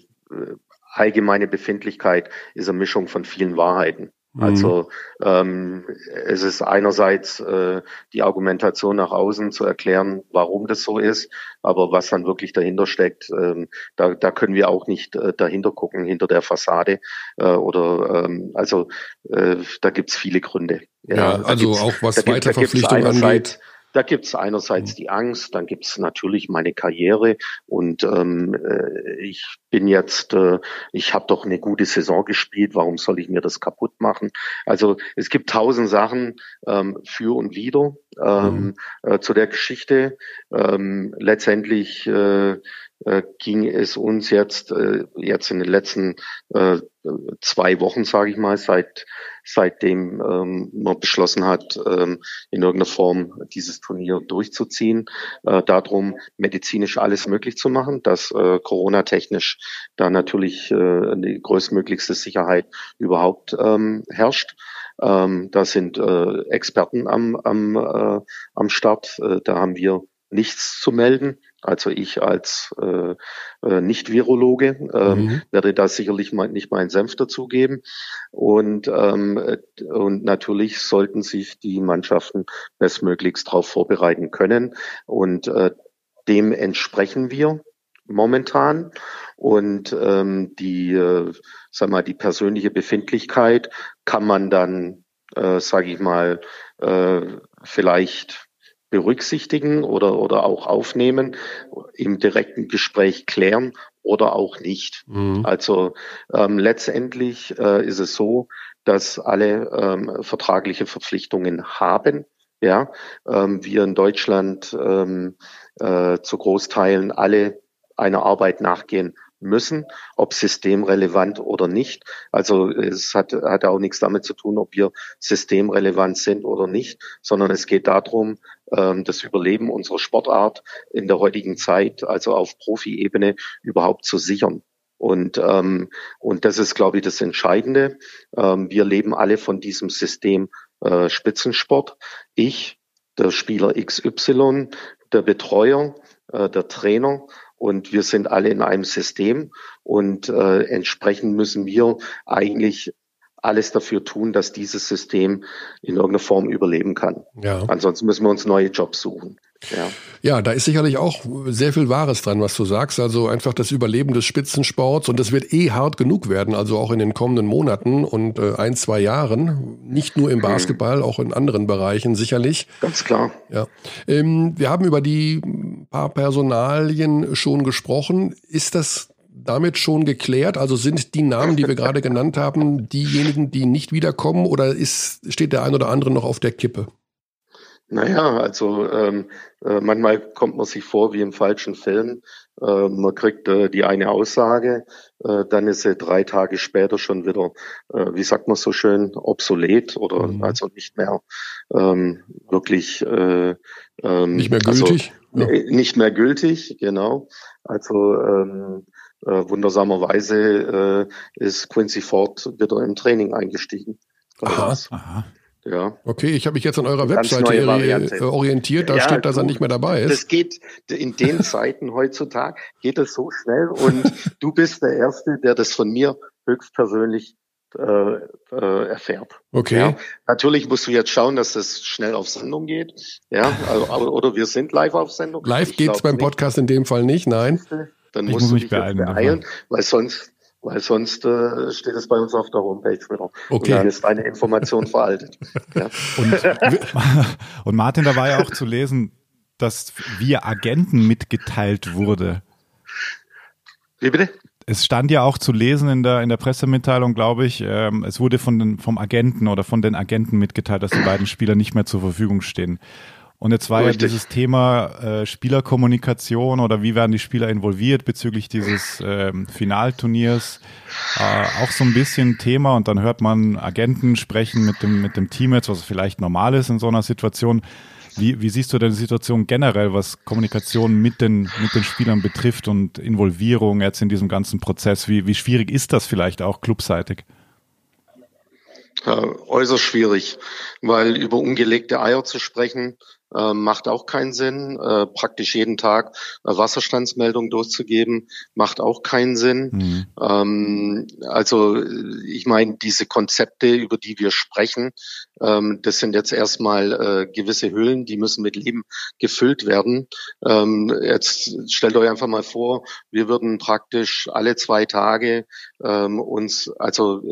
Speaker 3: allgemeine Befindlichkeit ist eine Mischung von vielen Wahrheiten. Mhm. Also ähm, es ist einerseits äh, die Argumentation nach außen zu erklären, warum das so ist, aber was dann wirklich dahinter steckt, ähm, da, da können wir auch nicht äh, dahinter gucken, hinter der Fassade. Äh, oder ähm, also äh, da gibt's viele Gründe.
Speaker 1: Ja, ja also auch was Weiterverpflichtung angeht.
Speaker 3: Da gibt es einerseits mhm. die Angst, dann gibt es natürlich meine Karriere und ähm, äh, ich bin jetzt, äh, ich habe doch eine gute Saison gespielt, warum soll ich mir das kaputt machen? Also es gibt tausend Sachen ähm, für und wider ähm, mhm. äh, zu der Geschichte. Ähm, letztendlich äh, äh, ging es uns jetzt äh, jetzt in den letzten äh, zwei Wochen, sage ich mal, seit seitdem ähm, man beschlossen hat, ähm, in irgendeiner Form dieses Turnier durchzuziehen, äh, darum medizinisch alles möglich zu machen, dass äh, Corona-technisch da natürlich äh, die größtmöglichste Sicherheit überhaupt ähm, herrscht. Ähm, da sind äh, Experten am, am, äh, am Start. Äh, da haben wir nichts zu melden. Also ich als äh, äh, Nicht-Virologe ähm, mhm. werde da sicherlich mal, nicht meinen Senf dazugeben. Und, ähm, äh, und natürlich sollten sich die Mannschaften bestmöglichst darauf vorbereiten können. Und äh, dem entsprechen wir momentan. Und ähm, die, äh, sag mal, die persönliche Befindlichkeit kann man dann, äh, sage ich mal, äh, vielleicht berücksichtigen oder, oder auch aufnehmen, im direkten Gespräch klären oder auch nicht. Mhm. Also ähm, letztendlich äh, ist es so, dass alle ähm, vertragliche Verpflichtungen haben. Ja, ähm, wir in Deutschland ähm, äh, zu Großteilen alle einer Arbeit nachgehen müssen, ob systemrelevant oder nicht. Also es hat, hat auch nichts damit zu tun, ob wir systemrelevant sind oder nicht, sondern es geht darum, das Überleben unserer Sportart in der heutigen Zeit, also auf Profi-Ebene, überhaupt zu sichern. Und, ähm, und das ist, glaube ich, das Entscheidende. Ähm, wir leben alle von diesem System äh, Spitzensport. Ich, der Spieler XY, der Betreuer, äh, der Trainer und wir sind alle in einem System und äh, entsprechend müssen wir eigentlich alles dafür tun, dass dieses System in irgendeiner Form überleben kann. Ja. Ansonsten müssen wir uns neue Jobs suchen.
Speaker 1: Ja. ja, da ist sicherlich auch sehr viel Wahres dran, was du sagst. Also einfach das Überleben des Spitzensports und das wird eh hart genug werden, also auch in den kommenden Monaten und äh, ein, zwei Jahren. Nicht nur im mhm. Basketball, auch in anderen Bereichen sicherlich.
Speaker 3: Ganz klar.
Speaker 1: Ja. Ähm, wir haben über die paar Personalien schon gesprochen. Ist das damit schon geklärt? Also sind die Namen, die wir gerade genannt haben, diejenigen, die nicht wiederkommen oder ist, steht der ein oder andere noch auf der Kippe?
Speaker 3: Naja, also ähm, äh, manchmal kommt man sich vor wie im falschen Film. Äh, man kriegt äh, die eine Aussage, äh, dann ist sie drei Tage später schon wieder, äh, wie sagt man so schön, obsolet oder mhm. also nicht mehr ähm, wirklich
Speaker 1: äh, ähm, nicht mehr also gültig.
Speaker 3: Also, ja. Nicht mehr gültig, genau. Also ähm, äh, wundersamerweise äh, ist Quincy Ford wieder im Training eingestiegen.
Speaker 1: Aha, aha. Ja. Okay, ich habe mich jetzt an eurer Webseite äh, orientiert, da ja, steht, dass er nicht mehr dabei ist.
Speaker 3: Das geht in den Zeiten heutzutage, geht es so schnell und du bist der Erste, der das von mir höchstpersönlich äh, äh, erfährt.
Speaker 1: Okay.
Speaker 3: Ja, natürlich musst du jetzt schauen, dass das schnell auf Sendung geht. Ja, also, oder wir sind live auf Sendung.
Speaker 1: Live ich geht's beim Podcast in dem Fall nicht, nein.
Speaker 3: Dann ich musst muss du dich beeilen, beeilen weil sonst weil sonst äh, steht es bei uns auf der Homepage wieder. Okay. Und dann ist deine Information veraltet. Ja.
Speaker 2: Und, und, Martin, da war ja auch zu lesen, das via Agenten mitgeteilt wurde.
Speaker 3: Wie bitte?
Speaker 2: Es stand ja auch zu lesen in der, in der Pressemitteilung, glaube ich, ähm, es wurde von den, vom Agenten oder von den Agenten mitgeteilt, dass die beiden Spieler nicht mehr zur Verfügung stehen. Und jetzt war Richtig. ja dieses Thema äh, Spielerkommunikation oder wie werden die Spieler involviert bezüglich dieses ähm, Finalturniers äh, auch so ein bisschen Thema und dann hört man Agenten sprechen mit dem, mit dem Team jetzt, was vielleicht normal ist in so einer Situation. Wie, wie siehst du denn die Situation generell, was Kommunikation mit den, mit den Spielern betrifft und Involvierung jetzt in diesem ganzen Prozess? Wie, wie schwierig ist das vielleicht auch clubseitig?
Speaker 3: Äh, äußerst schwierig, weil über ungelegte Eier zu sprechen, äh, macht auch keinen Sinn. Äh, praktisch jeden Tag eine Wasserstandsmeldung durchzugeben, macht auch keinen Sinn. Mhm. Ähm, also ich meine, diese Konzepte, über die wir sprechen, ähm, das sind jetzt erstmal äh, gewisse Hüllen, die müssen mit Leben gefüllt werden. Ähm, jetzt stellt euch einfach mal vor, wir würden praktisch alle zwei Tage ähm, uns, also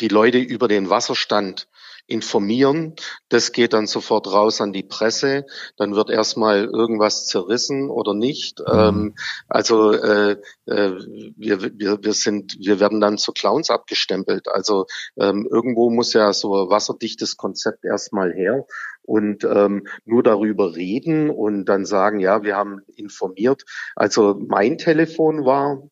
Speaker 3: die Leute über den Wasserstand informieren. Das geht dann sofort raus an die Presse. Dann wird erstmal irgendwas zerrissen oder nicht. Mhm. Ähm, also äh, äh, wir, wir, wir sind, wir werden dann zu Clowns abgestempelt. Also ähm, irgendwo muss ja so ein wasserdichtes Konzept erstmal her und ähm, nur darüber reden und dann sagen, ja, wir haben informiert. Also mein Telefon war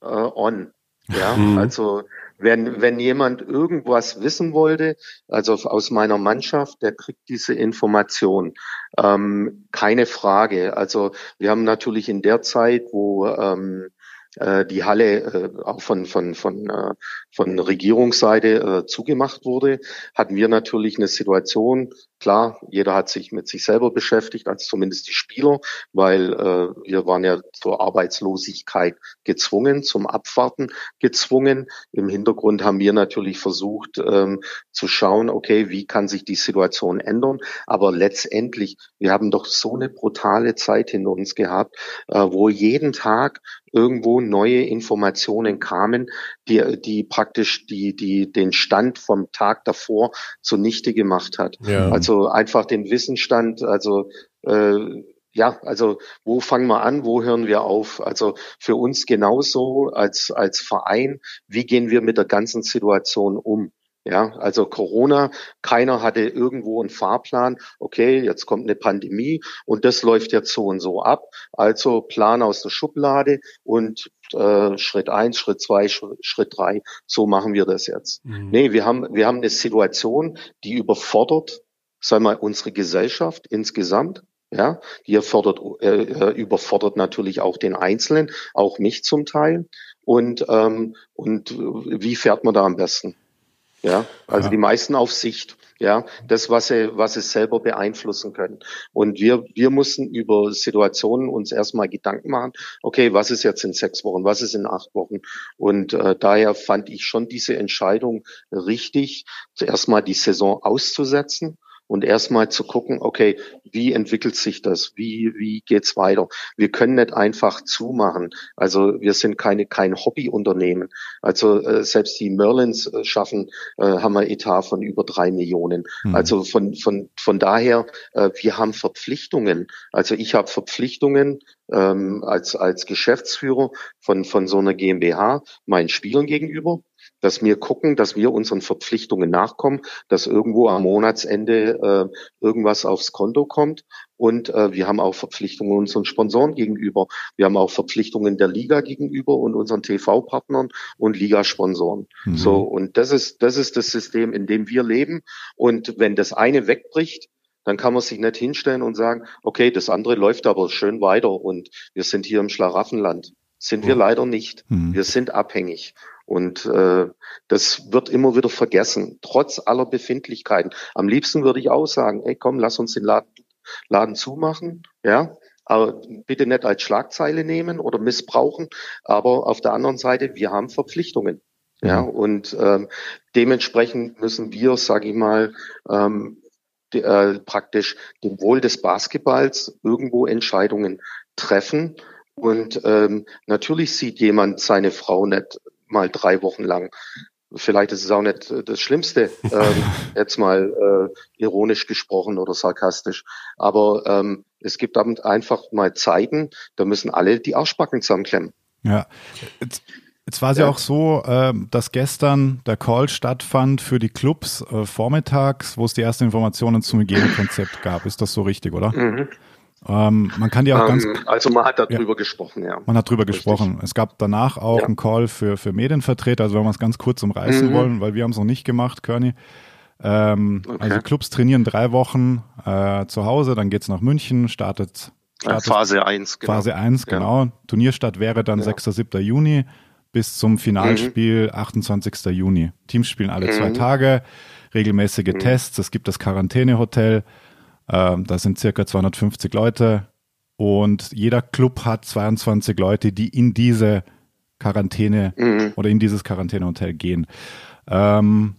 Speaker 3: äh, on. Ja, mhm. also wenn, wenn jemand irgendwas wissen wollte, also aus meiner Mannschaft, der kriegt diese Information. Ähm, keine Frage. Also wir haben natürlich in der Zeit, wo ähm, äh, die Halle äh, auch von, von, von, äh, von Regierungsseite äh, zugemacht wurde, hatten wir natürlich eine Situation, klar, jeder hat sich mit sich selber beschäftigt, also zumindest die Spieler, weil äh, wir waren ja zur Arbeitslosigkeit gezwungen, zum Abwarten gezwungen. Im Hintergrund haben wir natürlich versucht ähm, zu schauen, okay, wie kann sich die Situation ändern. Aber letztendlich, wir haben doch so eine brutale Zeit hinter uns gehabt, äh, wo jeden Tag irgendwo neue Informationen kamen, die, die praktisch die, die den Stand vom Tag davor zunichte gemacht hat. Ja. Also einfach den Wissensstand, also äh, ja, also wo fangen wir an, wo hören wir auf? Also für uns genauso als, als Verein, wie gehen wir mit der ganzen Situation um? Ja, also Corona, keiner hatte irgendwo einen Fahrplan. Okay, jetzt kommt eine Pandemie und das läuft jetzt so und so ab. Also Plan aus der Schublade und äh, Schritt eins, Schritt zwei, Schritt drei. So machen wir das jetzt. Mhm. Nee, wir haben, wir haben eine Situation, die überfordert, sagen wir, unsere Gesellschaft insgesamt. Ja, die erfordert, äh, äh, überfordert natürlich auch den Einzelnen, auch mich zum Teil. Und, ähm, und wie fährt man da am besten? Ja, also ja. die meisten auf Sicht. Ja, das, was sie, was sie selber beeinflussen können. Und wir, wir mussten über Situationen uns erstmal Gedanken machen. Okay, was ist jetzt in sechs Wochen? Was ist in acht Wochen? Und äh, daher fand ich schon diese Entscheidung richtig, zuerst mal die Saison auszusetzen und erstmal zu gucken, okay, wie entwickelt sich das? Wie, wie geht's weiter? Wir können nicht einfach zumachen. Also wir sind keine, kein Hobbyunternehmen. Also äh, selbst die Merlins äh, schaffen, äh, haben wir Etat von über drei Millionen. Mhm. Also von, von, von daher, äh, wir haben Verpflichtungen. Also ich habe Verpflichtungen ähm, als, als Geschäftsführer von, von so einer GmbH meinen Spielern gegenüber dass wir gucken, dass wir unseren Verpflichtungen nachkommen, dass irgendwo am Monatsende äh, irgendwas aufs Konto kommt. Und äh, wir haben auch Verpflichtungen unseren Sponsoren gegenüber. Wir haben auch Verpflichtungen der Liga gegenüber und unseren TV-Partnern und Ligasponsoren. Mhm. So, und das ist, das ist das System, in dem wir leben. Und wenn das eine wegbricht, dann kann man sich nicht hinstellen und sagen, okay, das andere läuft aber schön weiter und wir sind hier im Schlaraffenland. Sind wir leider nicht. Mhm. Wir sind abhängig. Und äh, das wird immer wieder vergessen, trotz aller Befindlichkeiten. Am liebsten würde ich auch sagen, ey komm, lass uns den Laden, Laden zumachen, ja, aber bitte nicht als Schlagzeile nehmen oder missbrauchen. Aber auf der anderen Seite, wir haben Verpflichtungen. Ja, und ähm, dementsprechend müssen wir, sage ich mal, ähm, die, äh, praktisch dem Wohl des Basketballs irgendwo Entscheidungen treffen. Und ähm, natürlich sieht jemand seine Frau nicht mal drei Wochen lang. vielleicht ist es auch nicht das Schlimmste, ähm, jetzt mal äh, ironisch gesprochen oder sarkastisch, aber ähm, es gibt einfach mal Zeiten, da müssen alle die Arschbacken zusammenklemmen.
Speaker 2: Ja, jetzt, jetzt war es ja. ja. auch so, äh, dass gestern der Call stattfand für die Clubs äh, vormittags, wo es die ersten Informationen zum Hygienekonzept gab. Ist das so richtig, oder? Mhm. Ähm, man kann ja auch ähm, ganz.
Speaker 3: Also man hat darüber ja, gesprochen, ja.
Speaker 2: Man hat darüber Richtig. gesprochen. Es gab danach auch ja. einen Call für, für Medienvertreter, also wenn wir es ganz kurz umreißen mhm. wollen, weil wir haben es noch nicht gemacht, Körny. Ähm, okay. Also Clubs trainieren drei Wochen äh, zu Hause, dann geht's nach München, startet, startet
Speaker 3: Phase 1,
Speaker 2: genau. Phase 1, genau. Ja. Turnierstart wäre dann ja. 6. 7. Juni bis zum Finalspiel mhm. 28. Juni. Teams spielen alle mhm. zwei Tage, regelmäßige mhm. Tests, es gibt das Quarantänehotel. Ähm, da sind circa 250 Leute und jeder Club hat 22 Leute, die in diese Quarantäne mhm. oder in dieses Quarantänehotel gehen. Ähm,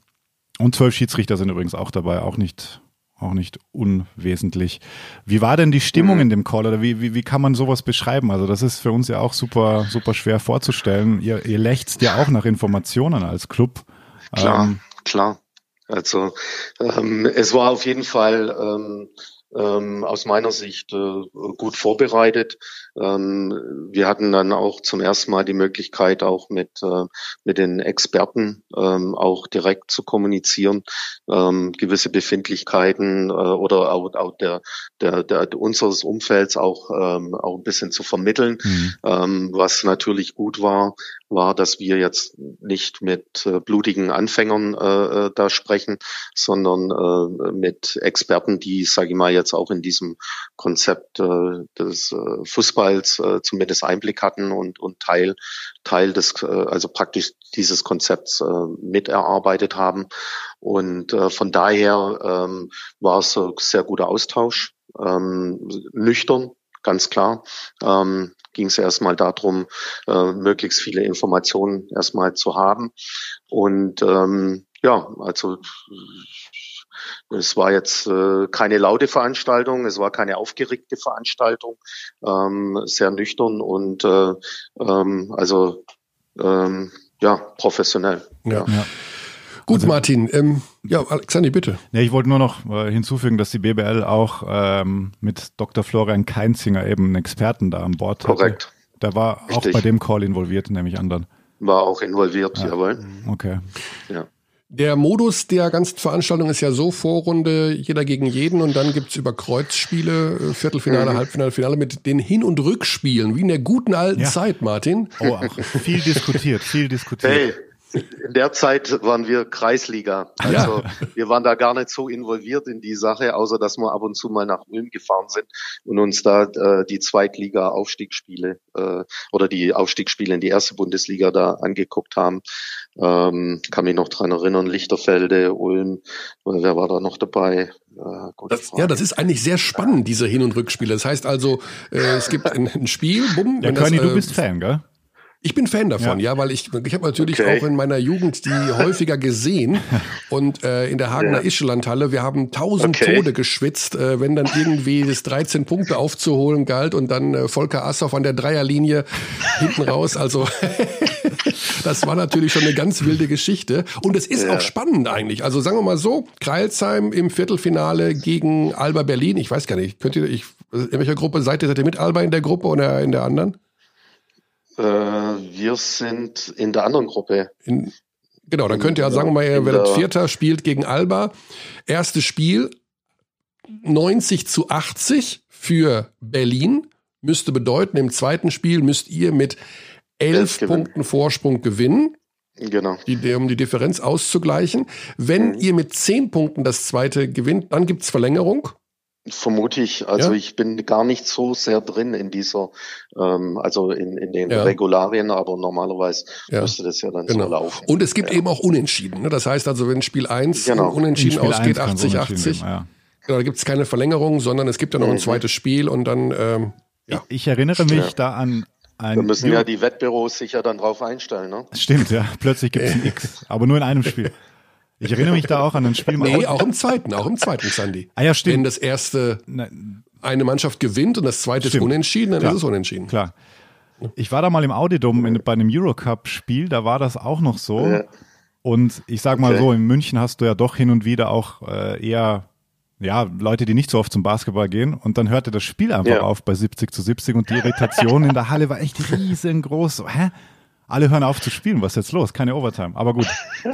Speaker 2: und zwölf Schiedsrichter sind übrigens auch dabei, auch nicht, auch nicht unwesentlich. Wie war denn die Stimmung mhm. in dem Call oder wie, wie, wie kann man sowas beschreiben? Also das ist für uns ja auch super, super schwer vorzustellen. Ihr, ihr lächzt ja auch nach Informationen als Club.
Speaker 3: Klar, ähm, klar. Also ähm, es war auf jeden Fall ähm, ähm, aus meiner Sicht äh, gut vorbereitet. Ähm, wir hatten dann auch zum ersten Mal die Möglichkeit, auch mit, äh, mit den Experten ähm, auch direkt zu kommunizieren, ähm, gewisse Befindlichkeiten äh, oder auch, auch der, der, der, unseres Umfelds auch, auch ein bisschen zu vermitteln. Mhm. Was natürlich gut war, war, dass wir jetzt nicht mit äh, blutigen Anfängern äh, da sprechen, sondern äh, mit Experten, die, sage ich mal, jetzt auch in diesem Konzept äh, des äh, Fußballs äh, zumindest Einblick hatten und, und Teil, Teil des, äh, also praktisch dieses Konzepts äh, miterarbeitet haben. Und äh, von daher ähm, war es ein sehr guter Austausch, ähm, nüchtern, ganz klar. Ähm, ging es erstmal darum, äh, möglichst viele Informationen erstmal zu haben. Und ähm, ja, also es war jetzt äh, keine laute Veranstaltung, es war keine aufgeregte Veranstaltung, ähm, sehr nüchtern und äh, ähm, also ähm, ja professionell.
Speaker 1: Ja. ja. Gut, also, Martin. Ähm, ja, Alexander, bitte.
Speaker 2: Ja, ich wollte nur noch äh, hinzufügen, dass die BBL auch ähm, mit Dr. Florian Keinzinger eben einen Experten da an Bord
Speaker 3: hatte. Korrekt.
Speaker 2: Der war Richtig. auch bei dem Call involviert, nämlich anderen.
Speaker 3: War auch involviert, ja. jawohl.
Speaker 2: Okay.
Speaker 1: Ja. Der Modus der ganzen Veranstaltung ist ja so Vorrunde, jeder gegen jeden und dann gibt's über Kreuzspiele, äh, Viertelfinale, mhm. Halbfinale, Finale mit den Hin- und Rückspielen, wie in der guten alten ja. Zeit, Martin.
Speaker 2: Oh, ach, viel diskutiert, viel diskutiert.
Speaker 3: Hey, in der Zeit waren wir Kreisliga. Also ja. wir waren da gar nicht so involviert in die Sache, außer dass wir ab und zu mal nach Ulm gefahren sind und uns da äh, die Zweitliga-Aufstiegsspiele äh, oder die Aufstiegsspiele in die erste Bundesliga da angeguckt haben. Ähm, kann mich noch dran erinnern, Lichterfelde, Ulm, wer war da noch dabei?
Speaker 1: Äh, das, ja, das ist eigentlich sehr spannend, diese Hin- und Rückspiele. Das heißt also, äh, es gibt ein, ein Spiel, bumm.
Speaker 2: Ja, Körny, du bist Fan, gell?
Speaker 1: Ich bin Fan davon, ja, ja weil ich, ich habe natürlich okay. auch in meiner Jugend die häufiger gesehen und äh, in der Hagener ja. Ischelandhalle, wir haben tausend okay. Tode geschwitzt, äh, wenn dann irgendwie das 13 Punkte aufzuholen galt und dann äh, Volker Assoff an der Dreierlinie hinten raus, also das war natürlich schon eine ganz wilde Geschichte und es ist ja. auch spannend eigentlich, also sagen wir mal so, Kreilsheim im Viertelfinale gegen Alba Berlin, ich weiß gar nicht, könnt ihr, ich, in welcher Gruppe seid ihr, seid ihr mit Alba in der Gruppe oder in der anderen?
Speaker 3: Äh, wir sind in der anderen Gruppe. In,
Speaker 1: genau, dann könnt ihr, sagen wir mal, ihr werdet Vierter, spielt gegen Alba. Erstes Spiel 90 zu 80 für Berlin. Müsste bedeuten, im zweiten Spiel müsst ihr mit elf Punkten Vorsprung gewinnen.
Speaker 3: Genau.
Speaker 1: Die, um die Differenz auszugleichen. Wenn mhm. ihr mit zehn Punkten das zweite gewinnt, dann gibt's Verlängerung.
Speaker 3: Vermute ich. Also ja? ich bin gar nicht so sehr drin in dieser, ähm, also in, in den ja. Regularien, aber normalerweise ja. müsste das ja dann genau. so laufen.
Speaker 1: Und es gibt eben auch Unentschieden. Ne? Das heißt also, wenn Spiel 1 genau. unentschieden ausgeht, 80-80, genau, da gibt es keine Verlängerung, sondern es gibt dann noch mhm. ein zweites Spiel und dann ähm,
Speaker 2: ja. Ich, ich erinnere mich da an ein
Speaker 3: da müssen ja die Wettbüros sich ja dann drauf einstellen, ne?
Speaker 2: Stimmt, ja. Plötzlich gibt es ein X, aber nur in einem Spiel. Ich erinnere mich da auch an ein Spiel.
Speaker 1: Nee, auch im zweiten, auch im zweiten, Sandy.
Speaker 2: Ah ja, stimmt.
Speaker 1: Wenn das erste eine Mannschaft gewinnt und das zweite stimmt. ist unentschieden, dann Klar. ist es unentschieden.
Speaker 2: Klar. Ich war da mal im Audidom in, bei einem Eurocup-Spiel, da war das auch noch so. Ja. Und ich sag mal okay. so, in München hast du ja doch hin und wieder auch äh, eher ja, Leute, die nicht so oft zum Basketball gehen. Und dann hörte das Spiel einfach ja. auf bei 70 zu 70 und die Irritation in der Halle war echt riesengroß. Hä? Alle hören auf zu spielen. Was ist jetzt los? Keine Overtime. Aber gut.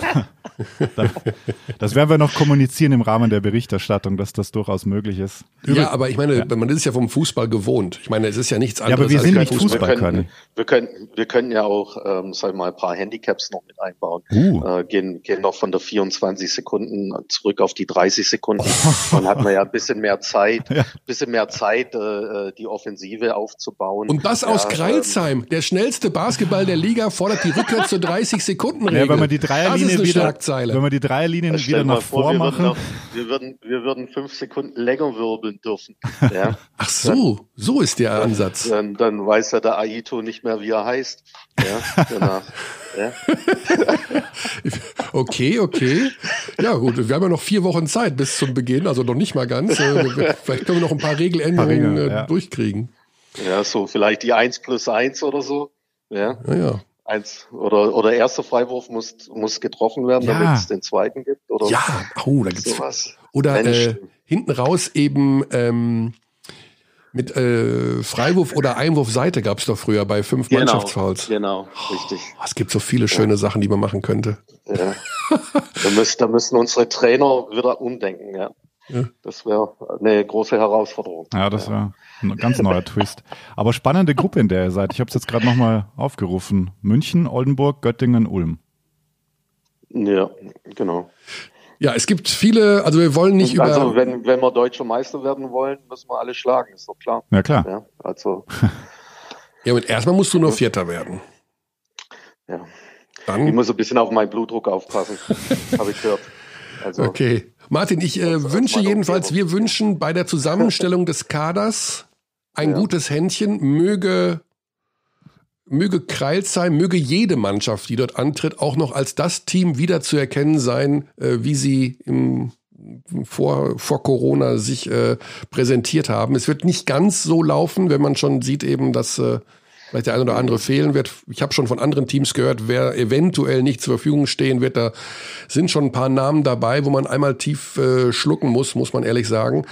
Speaker 2: das werden wir noch kommunizieren im Rahmen der Berichterstattung, dass das durchaus möglich ist.
Speaker 1: Ja, aber ich meine, ja. man ist ja vom Fußball gewohnt. Ich meine, es ist ja nichts anderes.
Speaker 2: Ja, aber wir sind nicht Fußball, Fußball
Speaker 3: können. Wir können, wir können ja auch, ähm, sagen wir mal, ein paar Handicaps noch mit einbauen. Uh. Äh, gehen, gehen noch von der 24 Sekunden zurück auf die 30 Sekunden. Dann hat man ja ein bisschen mehr Zeit, ja. bisschen mehr Zeit, äh, die Offensive aufzubauen.
Speaker 1: Und das aus ja, Kreilsheim, ähm, der schnellste Basketball der Liga fordert die Rückkehr zur 30 Sekunden Regel.
Speaker 2: Ja, wenn man die Dreierlinie wieder, wenn wir die Dreierlinien wieder nach vor, machen.
Speaker 3: Wir, wir, würden, wir würden fünf Sekunden länger wirbeln dürfen. Ja.
Speaker 1: Ach so, so ist der Ansatz.
Speaker 3: Dann, dann weiß ja der Aito nicht mehr, wie er heißt. Ja, genau. Ja.
Speaker 1: okay, okay. Ja, gut, wir haben ja noch vier Wochen Zeit bis zum Beginn, also noch nicht mal ganz. Äh, vielleicht können wir noch ein paar Regeländerungen paar Regeln, äh, ja. durchkriegen.
Speaker 3: Ja, so vielleicht die 1 plus 1 oder so. Ja.
Speaker 1: ja, ja
Speaker 3: eins oder oder erster Freiwurf muss muss getroffen werden, ja. damit es den zweiten gibt oder
Speaker 1: ja, oh, da gibt's sowas. Oder äh, hinten raus eben ähm, mit äh, Freiwurf oder Einwurfseite gab es doch früher bei fünf genau, Mannschaftsfouls.
Speaker 3: Genau, richtig.
Speaker 1: Oh, es gibt so viele schöne ja. Sachen, die man machen könnte.
Speaker 3: Ja. da, müssen, da müssen unsere Trainer wieder umdenken, ja. Ja. Das wäre eine große Herausforderung.
Speaker 2: Ja, das wäre ein ganz neuer Twist. Aber spannende Gruppe, in der ihr seid. Ich habe es jetzt gerade nochmal aufgerufen. München, Oldenburg, Göttingen, Ulm.
Speaker 3: Ja, genau.
Speaker 1: Ja, es gibt viele, also wir wollen nicht
Speaker 3: also,
Speaker 1: über.
Speaker 3: Also wenn, wenn wir deutscher Meister werden wollen, müssen wir alle schlagen, ist doch klar.
Speaker 2: Ja, klar.
Speaker 3: Ja, also.
Speaker 1: ja, und erstmal musst du nur Vierter werden.
Speaker 3: Ja. Dann. Ich muss ein bisschen auf meinen Blutdruck aufpassen, habe ich gehört.
Speaker 1: Also, okay. Martin, ich äh, wünsche jedenfalls, wir wünschen bei der Zusammenstellung des Kaders ein ja. gutes Händchen, möge möge Kreilsheim, möge jede Mannschaft, die dort antritt, auch noch als das Team wieder zu erkennen sein, äh, wie sie im, vor, vor Corona sich äh, präsentiert haben. Es wird nicht ganz so laufen, wenn man schon sieht eben, dass äh, vielleicht der ein oder andere fehlen wird. Ich habe schon von anderen Teams gehört, wer eventuell nicht zur Verfügung stehen wird. Da sind schon ein paar Namen dabei, wo man einmal tief äh, schlucken muss, muss man ehrlich sagen.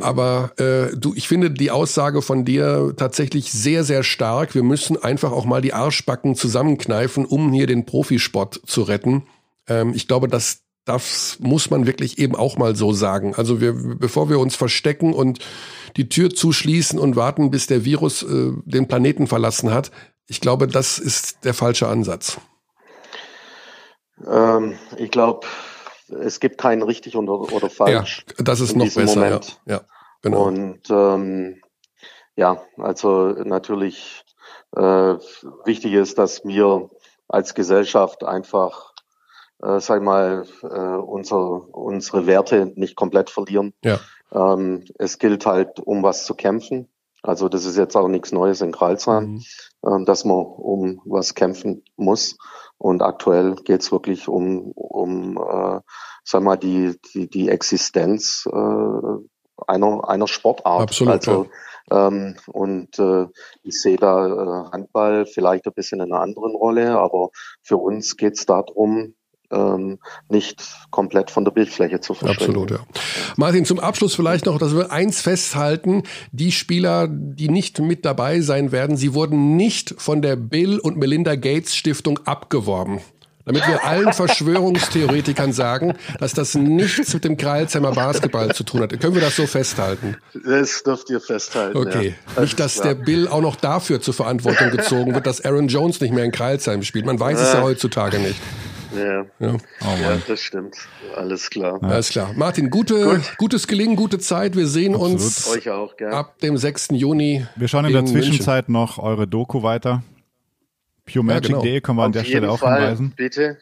Speaker 1: Aber äh, du, ich finde die Aussage von dir tatsächlich sehr, sehr stark. Wir müssen einfach auch mal die Arschbacken zusammenkneifen, um hier den Profisport zu retten. Ähm, ich glaube, dass das muss man wirklich eben auch mal so sagen. Also wir, bevor wir uns verstecken und die Tür zuschließen und warten, bis der Virus äh, den Planeten verlassen hat, ich glaube, das ist der falsche Ansatz.
Speaker 3: Ähm, ich glaube, es gibt keinen richtig oder, oder falsch.
Speaker 1: Ja, das ist noch besser. Moment. Ja. ja,
Speaker 3: genau. Und ähm, ja, also natürlich äh, wichtig ist, dass wir als Gesellschaft einfach äh, sag mal, äh, unser, unsere Werte nicht komplett verlieren.
Speaker 1: Ja.
Speaker 3: Ähm, es gilt halt, um was zu kämpfen. Also das ist jetzt auch nichts Neues in Kralsheim, mhm. ähm, dass man um was kämpfen muss. Und aktuell geht's wirklich um, um äh, sag mal, die, die, die Existenz äh, einer, einer Sportart.
Speaker 1: Absolut.
Speaker 3: Also, ähm, und äh, ich sehe da äh, Handball vielleicht ein bisschen in einer anderen Rolle, aber für uns geht's darum, ähm, nicht komplett von der Bildfläche zu verschwinden.
Speaker 1: Absolut, ja. Martin, zum Abschluss vielleicht noch, dass wir eins festhalten. Die Spieler, die nicht mit dabei sein werden, sie wurden nicht von der Bill und Melinda Gates Stiftung abgeworben. Damit wir allen Verschwörungstheoretikern sagen, dass das nichts mit dem Kreilsheimer Basketball zu tun hat. Können wir das so festhalten?
Speaker 3: Das dürft ihr festhalten.
Speaker 1: Okay. Ja. Nicht, dass der Bill auch noch dafür zur Verantwortung gezogen wird, dass Aaron Jones nicht mehr in Kreilsheim spielt. Man weiß es ja heutzutage nicht.
Speaker 3: Ja, ja. Oh ja das stimmt. Alles klar.
Speaker 1: Ja. Alles klar. Martin, gute, Gut. gutes Gelingen, gute Zeit. Wir sehen Absolut. uns
Speaker 3: Euch auch, gern.
Speaker 1: ab dem 6. Juni.
Speaker 2: Wir schauen in, in der Zwischenzeit München. noch eure Doku weiter. PureMagic.de ja, genau. können wir an der Stelle auch Fall, hinweisen.
Speaker 3: Bitte.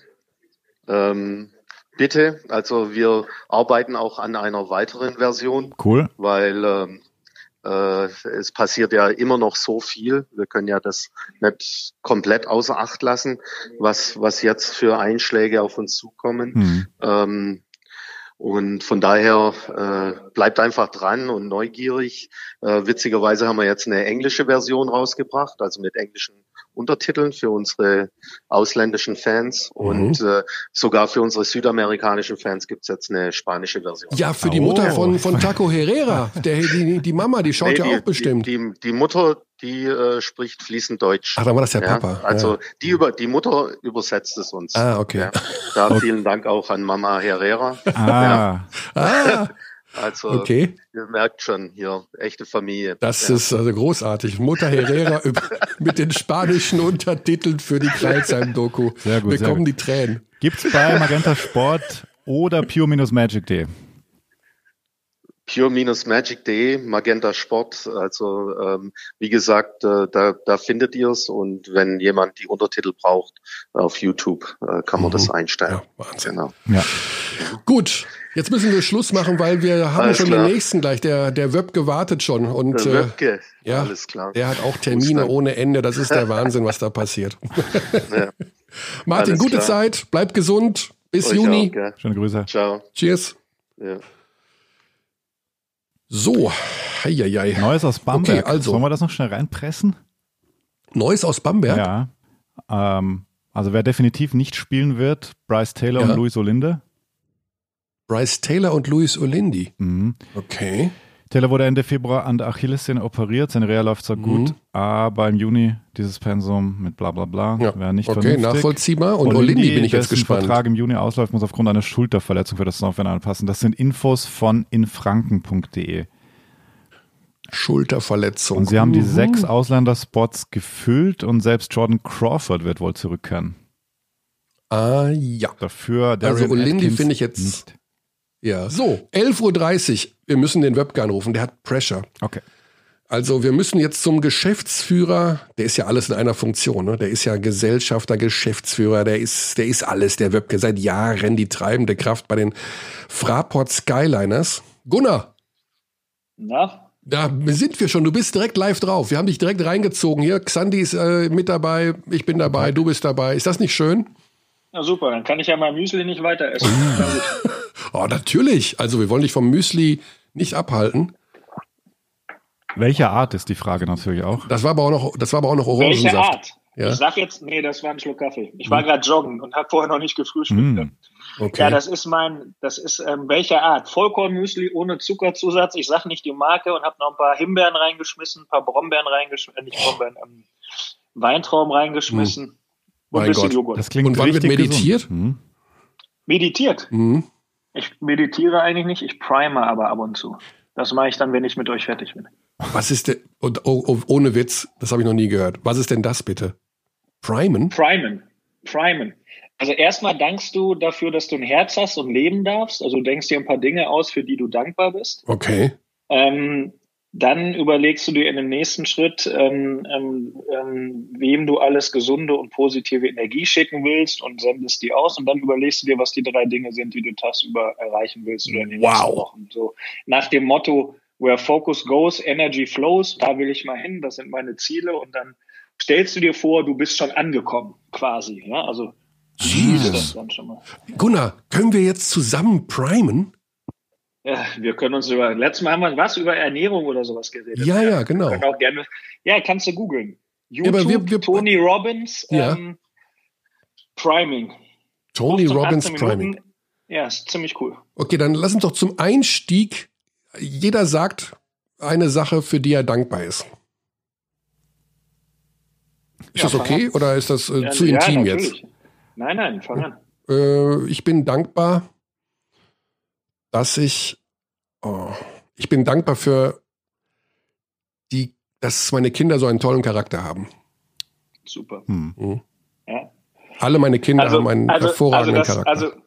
Speaker 3: Ähm, bitte. Also wir arbeiten auch an einer weiteren Version.
Speaker 2: Cool.
Speaker 3: Weil ähm, äh, es passiert ja immer noch so viel. Wir können ja das nicht komplett außer Acht lassen, was, was jetzt für Einschläge auf uns zukommen. Mhm. Ähm, und von daher äh, bleibt einfach dran und neugierig. Äh, witzigerweise haben wir jetzt eine englische Version rausgebracht, also mit englischen Untertiteln für unsere ausländischen Fans mhm. und äh, sogar für unsere südamerikanischen Fans gibt's jetzt eine spanische Version.
Speaker 1: Ja, für die Mutter von, oh. von Taco Herrera, der, die, die Mama, die schaut nee, ja die, auch bestimmt.
Speaker 3: Die, die, die Mutter, die äh, spricht fließend Deutsch.
Speaker 1: Ach, dann war das der ja? Papa.
Speaker 3: Also ja. die über die Mutter übersetzt es uns.
Speaker 1: Ah, okay. Ja.
Speaker 3: Da okay. vielen Dank auch an Mama Herrera.
Speaker 1: Ah. ah.
Speaker 3: Also okay. ihr merkt schon hier, echte Familie.
Speaker 1: Das ja. ist also großartig. Mutter Herrera mit den spanischen Untertiteln für die Kreilsheim-Doku. Sehr gut. Wir kommen die Tränen.
Speaker 2: Gibt's bei Magenta Sport oder pure-magic.de?
Speaker 3: pure-magic.de, Magenta Sport. Also ähm, wie gesagt, äh, da, da findet ihr es und wenn jemand die Untertitel braucht auf YouTube, äh, kann man mhm. das einstellen.
Speaker 1: Ja, Wahnsinn. Genau. Ja. Gut, jetzt müssen wir Schluss machen, weil wir haben alles schon klar. den nächsten gleich. Der, der Web gewartet schon. Und, der Webke, äh, ja, alles klar. Der hat auch Termine ohne Ende. Das ist der Wahnsinn, was da passiert. Ja. Martin, alles gute klar. Zeit, bleib gesund. Bis Euch Juni.
Speaker 2: Auch, Schöne Grüße.
Speaker 3: Ciao.
Speaker 1: Cheers. Ja. So, heieiei.
Speaker 2: Neues aus Bamberg. Okay, also. Sollen wir das noch schnell reinpressen?
Speaker 1: Neues aus Bamberg?
Speaker 2: Ja. Ähm, also wer definitiv nicht spielen wird, Bryce Taylor ja. und Luis Olinde.
Speaker 1: Bryce Taylor und Luis Olindi. Mhm. Okay.
Speaker 2: Taylor wurde Ende Februar an der Achillessehne operiert. Seine Reha läuft zwar mhm. gut, aber im Juni dieses Pensum mit bla bla bla ja. wäre nicht okay, vernünftig.
Speaker 1: Okay, nachvollziehbar. Und Olindi, Olindi bin ich jetzt gespannt.
Speaker 2: Vertrag im Juni ausläuft, muss aufgrund einer Schulterverletzung für das Software anpassen. Das sind Infos von infranken.de.
Speaker 1: Schulterverletzung.
Speaker 2: Und sie haben die mhm. sechs Ausländerspots gefüllt und selbst Jordan Crawford wird wohl zurückkehren.
Speaker 1: Ah ja.
Speaker 2: Dafür
Speaker 1: Also Olindi finde ich jetzt nicht. Ja. So, 11.30 Uhr. Wir müssen den Webke anrufen. Der hat Pressure.
Speaker 2: Okay.
Speaker 1: Also wir müssen jetzt zum Geschäftsführer, der ist ja alles in einer Funktion, ne? der ist ja Gesellschafter, Geschäftsführer, der ist, der ist alles, der Webke, seit Jahren die treibende Kraft bei den Fraport Skyliners. Gunnar.
Speaker 4: Na?
Speaker 1: Da sind wir schon, du bist direkt live drauf. Wir haben dich direkt reingezogen hier. Xandi ist äh, mit dabei, ich bin dabei, du bist dabei. Ist das nicht schön?
Speaker 4: Na super, dann kann ich ja mein Müsli nicht weiter essen.
Speaker 1: oh, natürlich. Also wir wollen dich vom Müsli nicht abhalten.
Speaker 2: Welche Art ist die Frage natürlich auch.
Speaker 1: Das war aber auch noch, das war aber auch noch Orangensaft. Welche Art?
Speaker 4: Ja? Ich sag jetzt, nee, das war ein Schluck Kaffee. Ich war hm. gerade joggen und habe vorher noch nicht gefrühstückt. Hm. Okay. Ja, das ist mein, das ist ähm, welche Art? Vollkornmüsli ohne Zuckerzusatz. Ich sag nicht die Marke und habe noch ein paar Himbeeren reingeschmissen, ein paar Brombeeren reingeschmissen, äh, nicht Brombeeren, ähm, Weintrauben reingeschmissen. Hm.
Speaker 1: Und ein bisschen Gott. Joghurt. Das klingt und wann wird meditiert? Hm.
Speaker 4: Meditiert? Hm. Ich meditiere eigentlich nicht, ich prime aber ab und zu. Das mache ich dann, wenn ich mit euch fertig bin.
Speaker 1: Was ist denn, und oh, oh, ohne Witz, das habe ich noch nie gehört. Was ist denn das bitte? Primen?
Speaker 4: Primen. Primen. Also erstmal dankst du dafür, dass du ein Herz hast und leben darfst. Also du denkst dir ein paar Dinge aus, für die du dankbar bist.
Speaker 1: Okay.
Speaker 4: Ähm, dann überlegst du dir in dem nächsten Schritt, ähm, ähm, ähm, wem du alles gesunde und positive Energie schicken willst und sendest die aus. Und dann überlegst du dir, was die drei Dinge sind, die du tagsüber erreichen willst oder in den wow. nächsten Wochen. So nach dem Motto, where focus goes, energy flows, da will ich mal hin, das sind meine Ziele. Und dann stellst du dir vor, du bist schon angekommen, quasi. Ja, also
Speaker 1: Jesus. Gunnar, können wir jetzt zusammen primen?
Speaker 4: Ja, wir können uns über, letztes Mal haben wir was über Ernährung oder sowas geredet.
Speaker 1: Ja, ja, genau.
Speaker 4: Auch gerne, ja, kannst du googeln. YouTube, ja, wir, wir, Tony Robbins, ja. ähm, Priming.
Speaker 1: Tony Robbins Priming.
Speaker 4: Ja, ist ziemlich cool.
Speaker 1: Okay, dann lass uns doch zum Einstieg, jeder sagt eine Sache, für die er dankbar ist. Ist ja, das okay oder ist das äh, ja, zu intim jetzt?
Speaker 4: Nein, nein, fang an.
Speaker 1: Äh, ich bin dankbar, dass ich oh, ich bin dankbar für die, dass meine Kinder so einen tollen Charakter haben.
Speaker 4: Super. Hm. Mhm.
Speaker 1: Ja. Alle meine Kinder also, haben einen also, hervorragenden also das, Charakter.
Speaker 4: Also,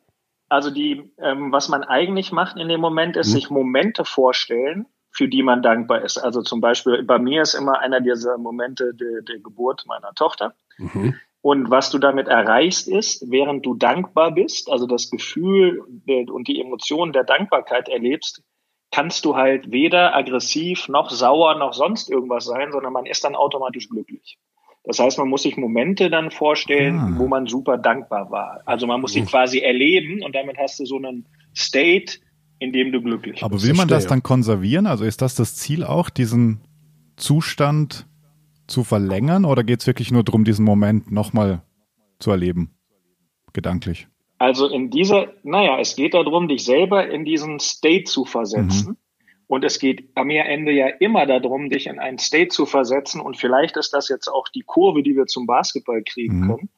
Speaker 4: also die, ähm, was man eigentlich macht in dem Moment, ist hm. sich Momente vorstellen, für die man dankbar ist. Also zum Beispiel bei mir ist immer einer dieser Momente der, der Geburt meiner Tochter. Mhm. Und was du damit erreichst, ist, während du dankbar bist, also das Gefühl und die Emotionen der Dankbarkeit erlebst, kannst du halt weder aggressiv noch sauer noch sonst irgendwas sein, sondern man ist dann automatisch glücklich. Das heißt, man muss sich Momente dann vorstellen, ah. wo man super dankbar war. Also man muss sie quasi erleben und damit hast du so einen State, in dem du glücklich bist.
Speaker 2: Aber will man das dann konservieren? Also ist das das Ziel auch, diesen Zustand zu verlängern oder geht es wirklich nur darum, diesen Moment nochmal zu erleben? Gedanklich.
Speaker 4: Also in dieser, naja, es geht darum, dich selber in diesen State zu versetzen. Mhm. Und es geht am Ende ja immer darum, dich in einen State zu versetzen. Und vielleicht ist das jetzt auch die Kurve, die wir zum Basketball kriegen mhm. können.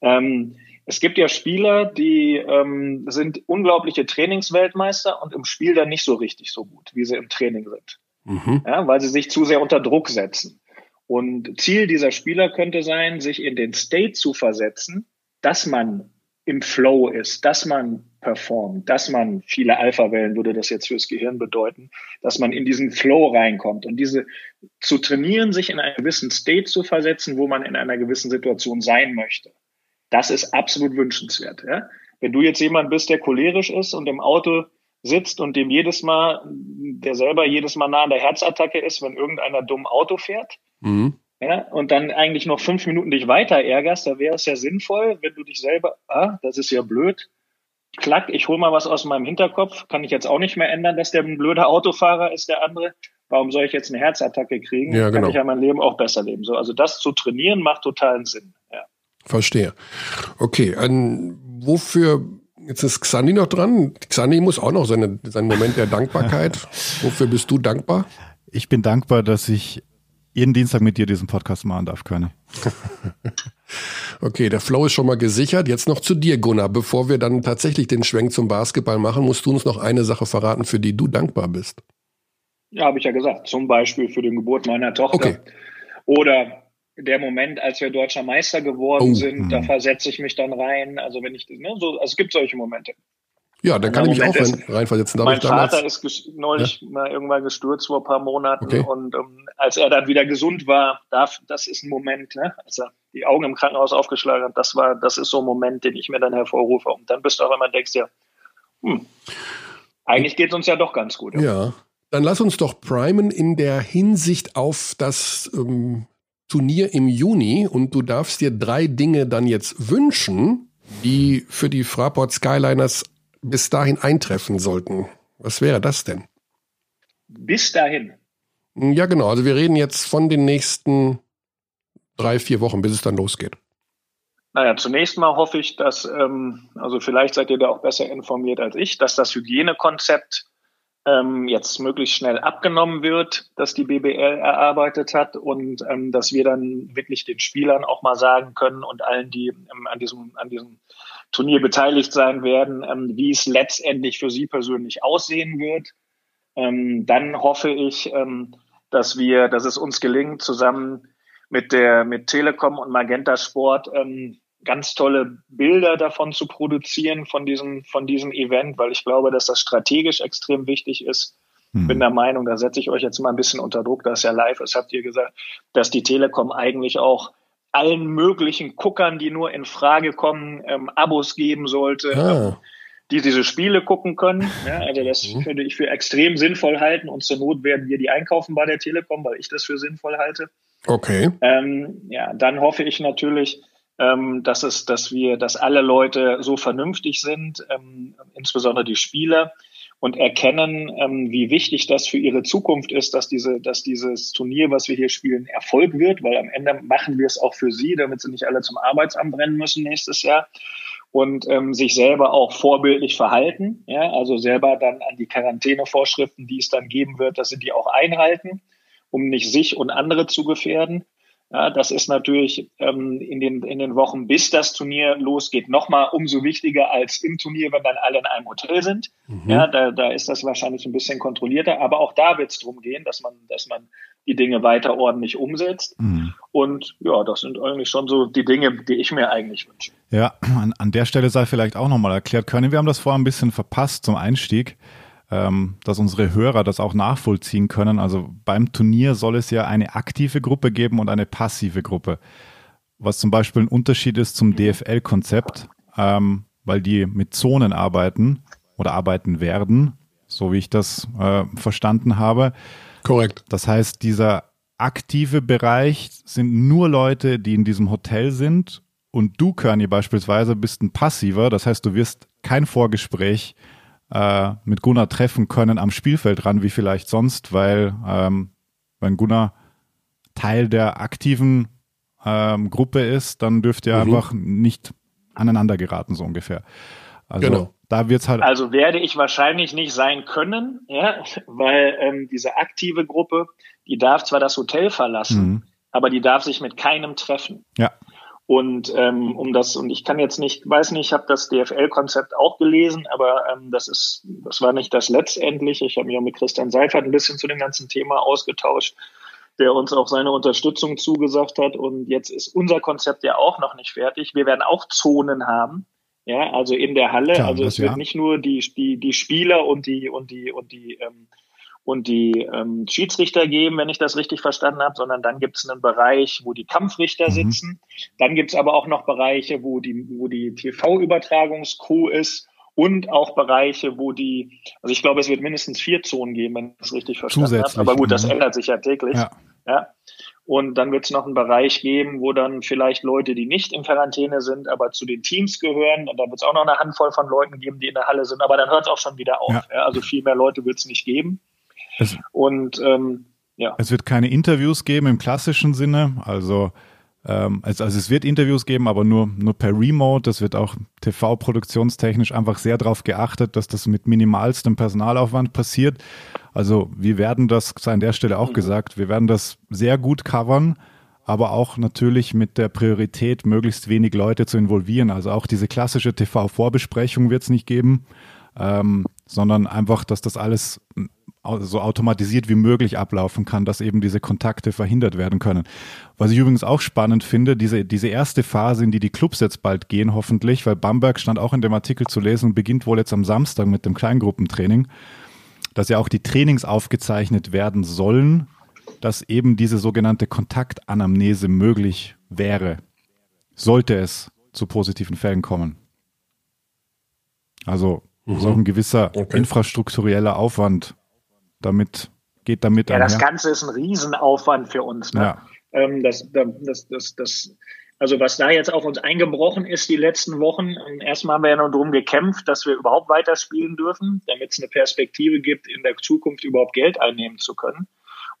Speaker 4: Ähm, es gibt ja Spieler, die ähm, sind unglaubliche Trainingsweltmeister und im Spiel dann nicht so richtig so gut, wie sie im Training sind. Mhm. Ja, weil sie sich zu sehr unter Druck setzen. Und Ziel dieser Spieler könnte sein, sich in den State zu versetzen, dass man im Flow ist, dass man performt, dass man viele Alpha-Wellen würde das jetzt fürs Gehirn bedeuten, dass man in diesen Flow reinkommt und diese zu trainieren, sich in einen gewissen State zu versetzen, wo man in einer gewissen Situation sein möchte. Das ist absolut wünschenswert. Ja? Wenn du jetzt jemand bist, der cholerisch ist und im Auto sitzt und dem jedes Mal, der selber jedes Mal nah an der Herzattacke ist, wenn irgendeiner dumm Auto fährt, mhm. Ja, und dann eigentlich noch fünf Minuten dich weiter ärgerst, da wäre es ja sinnvoll, wenn du dich selber, ah, das ist ja blöd, klack, ich hole mal was aus meinem Hinterkopf, kann ich jetzt auch nicht mehr ändern, dass der ein blöder Autofahrer ist, der andere. Warum soll ich jetzt eine Herzattacke kriegen? Ja, genau. Kann ich ja mein Leben auch besser leben. So, also das zu trainieren macht totalen Sinn. Ja.
Speaker 1: Verstehe. Okay, an, wofür Jetzt ist Xandi noch dran. Xandi muss auch noch seine, seinen Moment der Dankbarkeit. Wofür bist du dankbar?
Speaker 2: Ich bin dankbar, dass ich jeden Dienstag mit dir diesen Podcast machen darf, Körne.
Speaker 1: okay, der Flow ist schon mal gesichert. Jetzt noch zu dir, Gunnar. Bevor wir dann tatsächlich den Schwenk zum Basketball machen, musst du uns noch eine Sache verraten, für die du dankbar bist.
Speaker 4: Ja, habe ich ja gesagt. Zum Beispiel für den Geburt meiner Tochter. Okay. Oder der Moment, als wir deutscher Meister geworden oh, sind, mh. da versetze ich mich dann rein. Also wenn ich, ne, so, also es gibt solche Momente.
Speaker 1: Ja, dann kann ich mich auch rein, reinversetzen.
Speaker 4: Mein Vater ist neulich ja? mal irgendwann gestürzt vor ein paar Monaten okay. und um, ähm, als er dann wieder gesund war, darf, das ist ein Moment, ne, als er die Augen im Krankenhaus aufgeschlagen hat, das war, das ist so ein Moment, den ich mir dann hervorrufe. Und dann bist du auch immer denkst ja, hm, eigentlich geht es uns ja doch ganz gut.
Speaker 1: Ja, dann lass uns doch primen in der Hinsicht auf das ähm, Turnier im Juni und du darfst dir drei Dinge dann jetzt wünschen, die für die Fraport Skyliners bis dahin eintreffen sollten. Was wäre das denn?
Speaker 4: Bis dahin.
Speaker 1: Ja, genau. Also wir reden jetzt von den nächsten drei, vier Wochen, bis es dann losgeht.
Speaker 4: Naja, zunächst mal hoffe ich, dass, ähm, also vielleicht seid ihr da auch besser informiert als ich, dass das Hygienekonzept ähm, jetzt möglichst schnell abgenommen wird, dass die BBL erarbeitet hat und ähm, dass wir dann wirklich den Spielern auch mal sagen können und allen, die ähm, an diesem, an diesem Turnier beteiligt sein werden, ähm, wie es letztendlich für sie persönlich aussehen wird. Ähm, dann hoffe ich, ähm, dass wir, dass es uns gelingt, zusammen mit der, mit Telekom und Magenta Sport ähm, ganz tolle Bilder davon zu produzieren, von diesem, von diesem Event, weil ich glaube, dass das strategisch extrem wichtig ist. Hm. Bin der Meinung, da setze ich euch jetzt mal ein bisschen unter Druck, dass ja live ist, habt ihr gesagt, dass die Telekom eigentlich auch allen möglichen Guckern, die nur in Frage kommen, ähm, Abos geben sollte, ah. ähm, die diese Spiele gucken können. Ja, also das mhm. würde ich für extrem sinnvoll halten und zur Not werden wir die einkaufen bei der Telekom, weil ich das für sinnvoll halte.
Speaker 1: Okay.
Speaker 4: Ähm, ja, dann hoffe ich natürlich, ähm, dass es, dass wir, dass alle Leute so vernünftig sind, ähm, insbesondere die Spieler, und erkennen, ähm, wie wichtig das für ihre Zukunft ist, dass diese, dass dieses Turnier, was wir hier spielen, Erfolg wird, weil am Ende machen wir es auch für sie, damit sie nicht alle zum Arbeitsamt rennen müssen nächstes Jahr und ähm, sich selber auch vorbildlich verhalten, ja, also selber dann an die Quarantänevorschriften, die es dann geben wird, dass sie die auch einhalten, um nicht sich und andere zu gefährden. Ja, das ist natürlich ähm, in, den, in den Wochen, bis das Turnier losgeht, nochmal umso wichtiger als im Turnier, wenn dann alle in einem Hotel sind. Mhm. Ja, da, da ist das wahrscheinlich ein bisschen kontrollierter. Aber auch da wird es darum gehen, dass man, dass man die Dinge weiter ordentlich umsetzt. Mhm. Und ja, das sind eigentlich schon so die Dinge, die ich mir eigentlich wünsche.
Speaker 2: Ja, an, an der Stelle sei vielleicht auch nochmal erklärt, können wir haben das vorher ein bisschen verpasst zum Einstieg ähm, dass unsere Hörer das auch nachvollziehen können. Also beim Turnier soll es ja eine aktive Gruppe geben und eine passive Gruppe. Was zum Beispiel ein Unterschied ist zum DFL-Konzept, ähm, weil die mit Zonen arbeiten oder arbeiten werden, so wie ich das äh, verstanden habe.
Speaker 1: Korrekt.
Speaker 2: Das heißt, dieser aktive Bereich sind nur Leute, die in diesem Hotel sind und du, Körny, beispielsweise bist ein passiver. Das heißt, du wirst kein Vorgespräch äh, mit Gunnar treffen können am Spielfeld ran, wie vielleicht sonst, weil ähm, wenn Gunnar Teil der aktiven ähm, Gruppe ist, dann dürft ihr mhm. einfach nicht aneinander geraten, so ungefähr. Also genau. da wird's halt.
Speaker 4: Also werde ich wahrscheinlich nicht sein können, ja, weil ähm, diese aktive Gruppe, die darf zwar das Hotel verlassen, mhm. aber die darf sich mit keinem treffen.
Speaker 2: Ja.
Speaker 4: Und ähm, um das, und ich kann jetzt nicht, weiß nicht, ich habe das DFL-Konzept auch gelesen, aber ähm, das ist, das war nicht das letztendliche. Ich habe mich auch mit Christian Seifert ein bisschen zu dem ganzen Thema ausgetauscht, der uns auch seine Unterstützung zugesagt hat. Und jetzt ist unser Konzept ja auch noch nicht fertig. Wir werden auch Zonen haben. Ja, also in der Halle. Klar, also es wird ja. nicht nur die, die, die Spieler und die, und die, und die, ähm, und die ähm, Schiedsrichter geben, wenn ich das richtig verstanden habe, sondern dann gibt es einen Bereich, wo die Kampfrichter mhm. sitzen. Dann gibt es aber auch noch Bereiche, wo die, wo die TV-Übertragungscrew ist und auch Bereiche, wo die, also ich glaube, es wird mindestens vier Zonen geben, wenn ich das richtig verstanden habe. Aber gut, das mhm. ändert sich ja täglich. Ja. ja. Und dann wird es noch einen Bereich geben, wo dann vielleicht Leute, die nicht in Quarantäne sind, aber zu den Teams gehören. Und da wird es auch noch eine Handvoll von Leuten geben, die in der Halle sind. Aber dann hört es auch schon wieder auf. Ja. Ja, also viel mehr Leute wird es nicht geben. Es, und ähm, ja.
Speaker 2: Es wird keine Interviews geben im klassischen Sinne. Also, ähm, also, also es wird Interviews geben, aber nur, nur per Remote. Das wird auch TV-produktionstechnisch einfach sehr darauf geachtet, dass das mit minimalstem Personalaufwand passiert. Also wir werden das, sei an der Stelle auch mhm. gesagt, wir werden das sehr gut covern aber auch natürlich mit der Priorität, möglichst wenig Leute zu involvieren. Also auch diese klassische TV-Vorbesprechung wird es nicht geben, ähm, sondern einfach, dass das alles so automatisiert wie möglich ablaufen kann, dass eben diese Kontakte verhindert werden können. Was ich übrigens auch spannend finde, diese, diese erste Phase, in die die Clubs jetzt bald gehen, hoffentlich, weil Bamberg stand auch in dem Artikel zu lesen, beginnt wohl jetzt am Samstag mit dem Kleingruppentraining, dass ja auch die Trainings aufgezeichnet werden sollen, dass eben diese sogenannte Kontaktanamnese möglich wäre, sollte es zu positiven Fällen kommen. Also mhm. so ein gewisser okay. infrastruktureller Aufwand damit, geht damit
Speaker 4: Ja, einher. das Ganze ist ein Riesenaufwand für uns. Ne? Ja. Ähm, das, das, das, das, also was da jetzt auf uns eingebrochen ist die letzten Wochen, ähm, erstmal haben wir ja noch drum gekämpft, dass wir überhaupt weiterspielen dürfen, damit es eine Perspektive gibt, in der Zukunft überhaupt Geld einnehmen zu können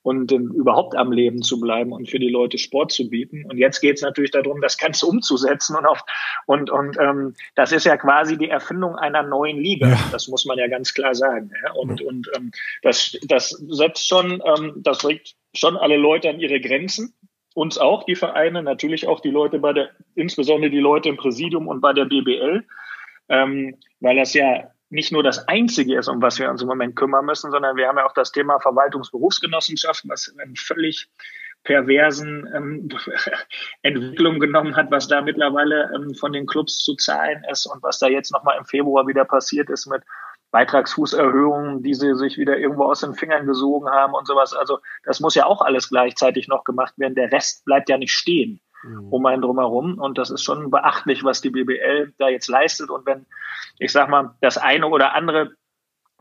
Speaker 4: und ähm, überhaupt am Leben zu bleiben und für die Leute Sport zu bieten. Und jetzt geht es natürlich darum, das Ganze umzusetzen und auf, und und ähm, das ist ja quasi die Erfindung einer neuen Liga. Ja. Das muss man ja ganz klar sagen. Ja? Und und ähm, das das setzt schon, ähm, das bringt schon alle Leute an ihre Grenzen. Uns auch, die Vereine, natürlich auch die Leute bei der, insbesondere die Leute im Präsidium und bei der BBL, ähm, weil das ja nicht nur das Einzige ist, um was wir uns im Moment kümmern müssen, sondern wir haben ja auch das Thema Verwaltungsberufsgenossenschaft, was einen völlig perversen ähm, Entwicklung genommen hat, was da mittlerweile ähm, von den Clubs zu zahlen ist und was da jetzt nochmal im Februar wieder passiert ist mit Beitragsfußerhöhungen, die sie sich wieder irgendwo aus den Fingern gesogen haben und sowas. Also das muss ja auch alles gleichzeitig noch gemacht werden. Der Rest bleibt ja nicht stehen mhm. um einen drumherum. Und das ist schon beachtlich, was die BBL da jetzt leistet. Und wenn, ich sag mal, das eine oder andere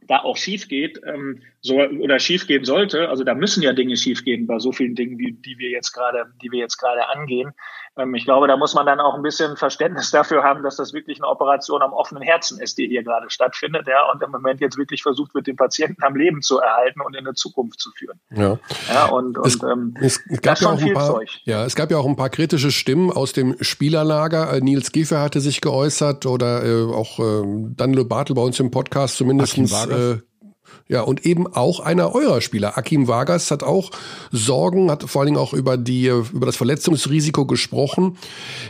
Speaker 4: da auch schief geht, ähm, so, oder schief gehen sollte, also da müssen ja Dinge schief gehen bei so vielen Dingen, die, die wir jetzt gerade, die wir jetzt gerade angehen. Ähm, ich glaube, da muss man dann auch ein bisschen Verständnis dafür haben, dass das wirklich eine Operation am offenen Herzen ist, die hier gerade stattfindet, ja, und im Moment jetzt wirklich versucht wird, den Patienten am Leben zu erhalten und in eine Zukunft zu führen.
Speaker 1: Ja.
Speaker 4: Ja, und, und
Speaker 1: es, ähm, es gab ja auch ein paar, Zeug. Ja, es gab ja auch ein paar kritische Stimmen aus dem Spielerlager. Äh, Nils Giefer hatte sich geäußert oder äh, auch äh, Danilo Bartel bei uns im Podcast zumindestens äh, ja, und eben auch einer eurer Spieler. Akim Vargas hat auch Sorgen, hat vor allen Dingen auch über die, über das Verletzungsrisiko gesprochen.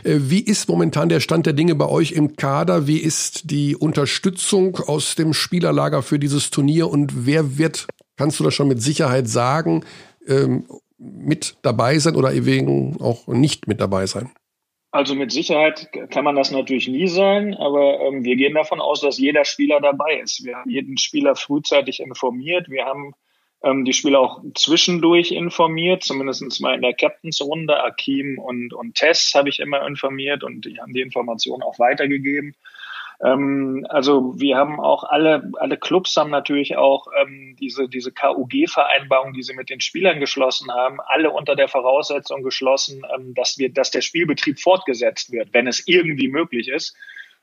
Speaker 1: Äh, wie ist momentan der Stand der Dinge bei euch im Kader? Wie ist die Unterstützung aus dem Spielerlager für dieses Turnier und wer wird, kannst du das schon mit Sicherheit sagen, ähm, mit dabei sein oder eben auch nicht mit dabei sein?
Speaker 4: Also mit Sicherheit kann man das natürlich nie sein, aber ähm, wir gehen davon aus, dass jeder Spieler dabei ist. Wir haben jeden Spieler frühzeitig informiert. Wir haben ähm, die Spieler auch zwischendurch informiert, zumindest mal in der Captains-Runde. Akim und, und Tess habe ich immer informiert und die haben die Informationen auch weitergegeben. Ähm, also wir haben auch alle, alle Clubs haben natürlich auch ähm, diese, diese KUG-Vereinbarung, die sie mit den Spielern geschlossen haben, alle unter der Voraussetzung geschlossen, ähm, dass wir, dass der Spielbetrieb fortgesetzt wird, wenn es irgendwie möglich ist.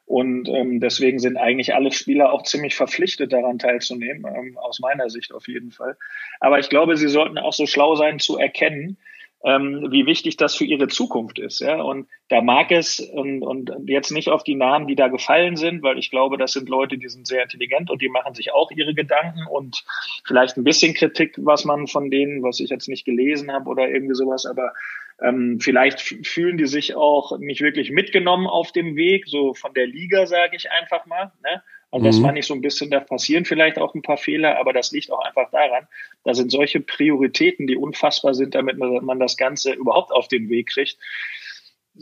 Speaker 4: Und ähm, deswegen sind eigentlich alle Spieler auch ziemlich verpflichtet, daran teilzunehmen, ähm, aus meiner Sicht auf jeden Fall. Aber ich glaube, sie sollten auch so schlau sein zu erkennen, ähm, wie wichtig das für ihre Zukunft ist. Ja? Und da mag es und, und jetzt nicht auf die Namen, die da gefallen sind, weil ich glaube, das sind Leute, die sind sehr intelligent und die machen sich auch ihre Gedanken und vielleicht ein bisschen Kritik, was man von denen, was ich jetzt nicht gelesen habe oder irgendwie sowas, aber ähm, vielleicht fühlen die sich auch nicht wirklich mitgenommen auf dem Weg, so von der Liga, sage ich einfach mal. Ne? Und das mhm. war nicht so ein bisschen, da passieren vielleicht auch ein paar Fehler, aber das liegt auch einfach daran, da sind solche Prioritäten, die unfassbar sind, damit man das Ganze überhaupt auf den Weg kriegt.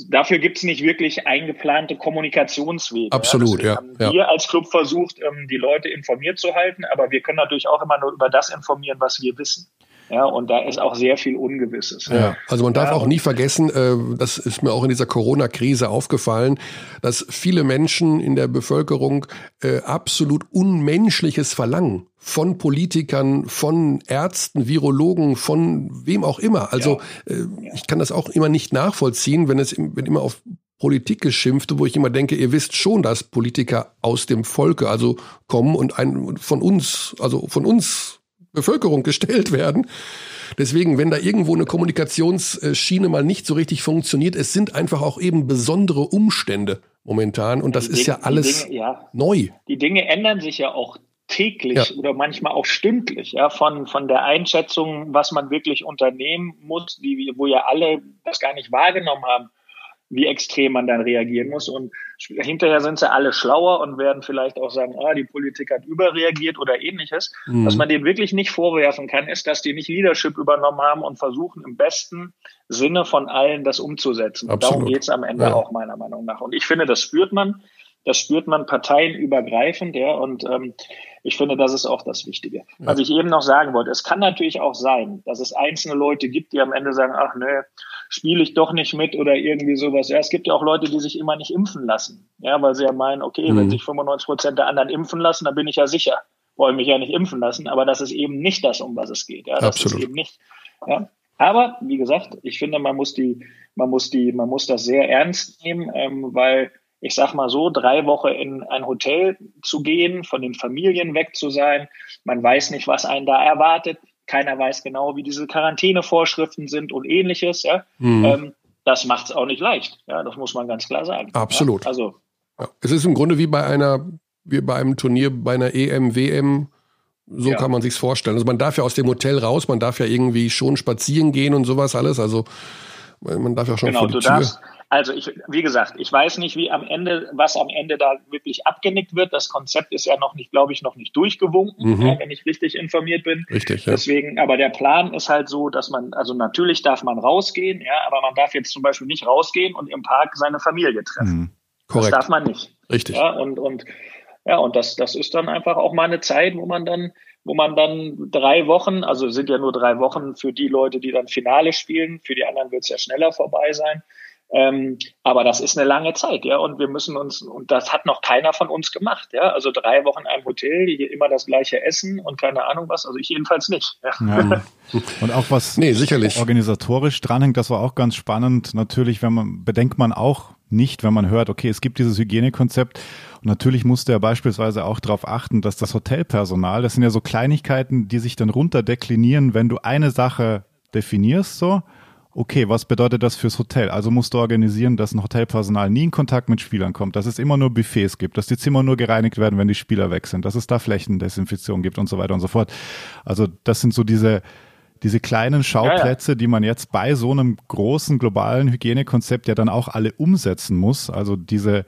Speaker 4: Dafür gibt es nicht wirklich eingeplante Kommunikationswege.
Speaker 1: Absolut, ja.
Speaker 4: Haben ja. Wir als Club versucht, ähm, die Leute informiert zu halten, aber wir können natürlich auch immer nur über das informieren, was wir wissen. Ja, und da ist auch sehr viel Ungewisses.
Speaker 1: Ja, also man darf ja, auch nie vergessen, äh, das ist mir auch in dieser Corona-Krise aufgefallen, dass viele Menschen in der Bevölkerung äh, absolut Unmenschliches verlangen von Politikern, von Ärzten, Virologen, von wem auch immer. Also ja. äh, ich kann das auch immer nicht nachvollziehen, wenn es wenn immer auf Politik geschimpft, wo ich immer denke, ihr wisst schon, dass Politiker aus dem Volke also kommen und ein, von uns, also von uns Bevölkerung gestellt werden. Deswegen, wenn da irgendwo eine Kommunikationsschiene mal nicht so richtig funktioniert, es sind einfach auch eben besondere Umstände momentan und das die ist Dinge, ja alles Dinge, ja. neu.
Speaker 4: Die Dinge ändern sich ja auch täglich ja. oder manchmal auch stündlich, ja, von, von der Einschätzung, was man wirklich unternehmen muss, die, wo ja alle das gar nicht wahrgenommen haben wie extrem man dann reagieren muss. Und hinterher sind sie alle schlauer und werden vielleicht auch sagen, ah, die Politik hat überreagiert oder ähnliches. Mhm. Was man denen wirklich nicht vorwerfen kann, ist, dass die nicht Leadership übernommen haben und versuchen im besten Sinne von allen das umzusetzen. Und darum geht es am Ende ja. auch meiner Meinung nach. Und ich finde, das spürt man. Das spürt man parteienübergreifend, ja, und ähm, ich finde, das ist auch das Wichtige. Was ich eben noch sagen wollte, es kann natürlich auch sein, dass es einzelne Leute gibt, die am Ende sagen, ach nö, spiele ich doch nicht mit oder irgendwie sowas. Ja, es gibt ja auch Leute, die sich immer nicht impfen lassen. Ja, weil sie ja meinen, okay, mhm. wenn sich 95 Prozent der anderen impfen lassen, dann bin ich ja sicher. Wollen mich ja nicht impfen lassen, aber das ist eben nicht das, um was es geht. Ja, das Absolut. ist eben nicht. Ja. Aber wie gesagt, ich finde, man muss die, man muss die, man muss das sehr ernst nehmen, ähm, weil ich sag mal so, drei Wochen in ein Hotel zu gehen, von den Familien weg zu sein, man weiß nicht, was einen da erwartet. Keiner weiß genau, wie diese Quarantänevorschriften sind und ähnliches. Ja? Mhm. Ähm, das macht es auch nicht leicht. Ja, das muss man ganz klar sagen.
Speaker 1: Absolut.
Speaker 4: Ja? Also
Speaker 1: ja. es ist im Grunde wie bei einer, wie bei einem Turnier, bei einer EM, WM. So ja. kann man sich's vorstellen. Also man darf ja aus dem Hotel raus, man darf ja irgendwie schon spazieren gehen und sowas alles. Also man darf ja schon genau, vor die
Speaker 4: du
Speaker 1: Tür.
Speaker 4: Darfst, also ich, wie gesagt, ich weiß nicht, wie am Ende, was am Ende da wirklich abgenickt wird. Das Konzept ist ja noch nicht, glaube ich, noch nicht durchgewunken, mhm. wenn ich richtig informiert bin.
Speaker 1: Richtig, ja.
Speaker 4: Deswegen, aber der Plan ist halt so, dass man, also natürlich darf man rausgehen, ja, aber man darf jetzt zum Beispiel nicht rausgehen und im Park seine Familie treffen. Mhm.
Speaker 1: Korrekt.
Speaker 4: Das darf man nicht.
Speaker 1: Richtig.
Speaker 4: Ja, und, und, ja, und das, das ist dann einfach auch mal eine Zeit, wo man dann, wo man dann drei Wochen, also sind ja nur drei Wochen für die Leute, die dann Finale spielen, für die anderen wird es ja schneller vorbei sein ähm, aber das ist eine lange Zeit, ja, und wir müssen uns, und das hat noch keiner von uns gemacht, ja. Also drei Wochen in einem Hotel, hier immer das gleiche Essen und keine Ahnung was, also ich jedenfalls nicht. Ja. ja.
Speaker 2: Und auch was nee, sicherlich. organisatorisch dranhängt, das war auch ganz spannend. Natürlich, wenn man, bedenkt man auch nicht, wenn man hört, okay, es gibt dieses Hygienekonzept. Und natürlich musste er beispielsweise auch darauf achten, dass das Hotelpersonal, das sind ja so Kleinigkeiten, die sich dann runterdeklinieren, wenn du eine Sache definierst, so, okay, was bedeutet das fürs Hotel? Also musst du organisieren, dass ein Hotelpersonal nie in Kontakt mit Spielern kommt, dass es immer nur Buffets gibt, dass die Zimmer nur gereinigt werden, wenn die Spieler weg sind, dass es da Flächendesinfektion gibt und so weiter und so fort. Also das sind so diese, diese kleinen Schauplätze, ja, ja. die man jetzt bei so einem großen globalen Hygienekonzept ja dann auch alle umsetzen muss. Also diese,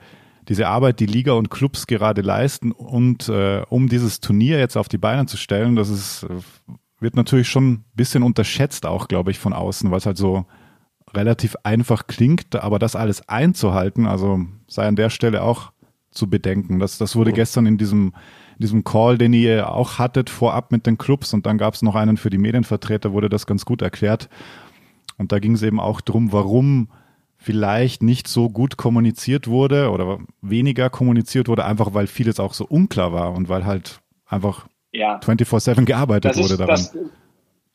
Speaker 2: diese Arbeit, die Liga und Clubs gerade leisten und äh, um dieses Turnier jetzt auf die Beine zu stellen, das ist äh, wird natürlich schon ein bisschen unterschätzt auch, glaube ich, von außen, weil es halt so relativ einfach klingt, aber das alles einzuhalten, also sei an der Stelle auch zu bedenken. Das, das wurde oh. gestern in diesem, in diesem Call, den ihr auch hattet, vorab mit den Clubs und dann gab es noch einen für die Medienvertreter, wurde das ganz gut erklärt. Und da ging es eben auch drum, warum vielleicht nicht so gut kommuniziert wurde oder weniger kommuniziert wurde, einfach weil vieles auch so unklar war und weil halt einfach ja. 24-7 gearbeitet wurde daran. Das,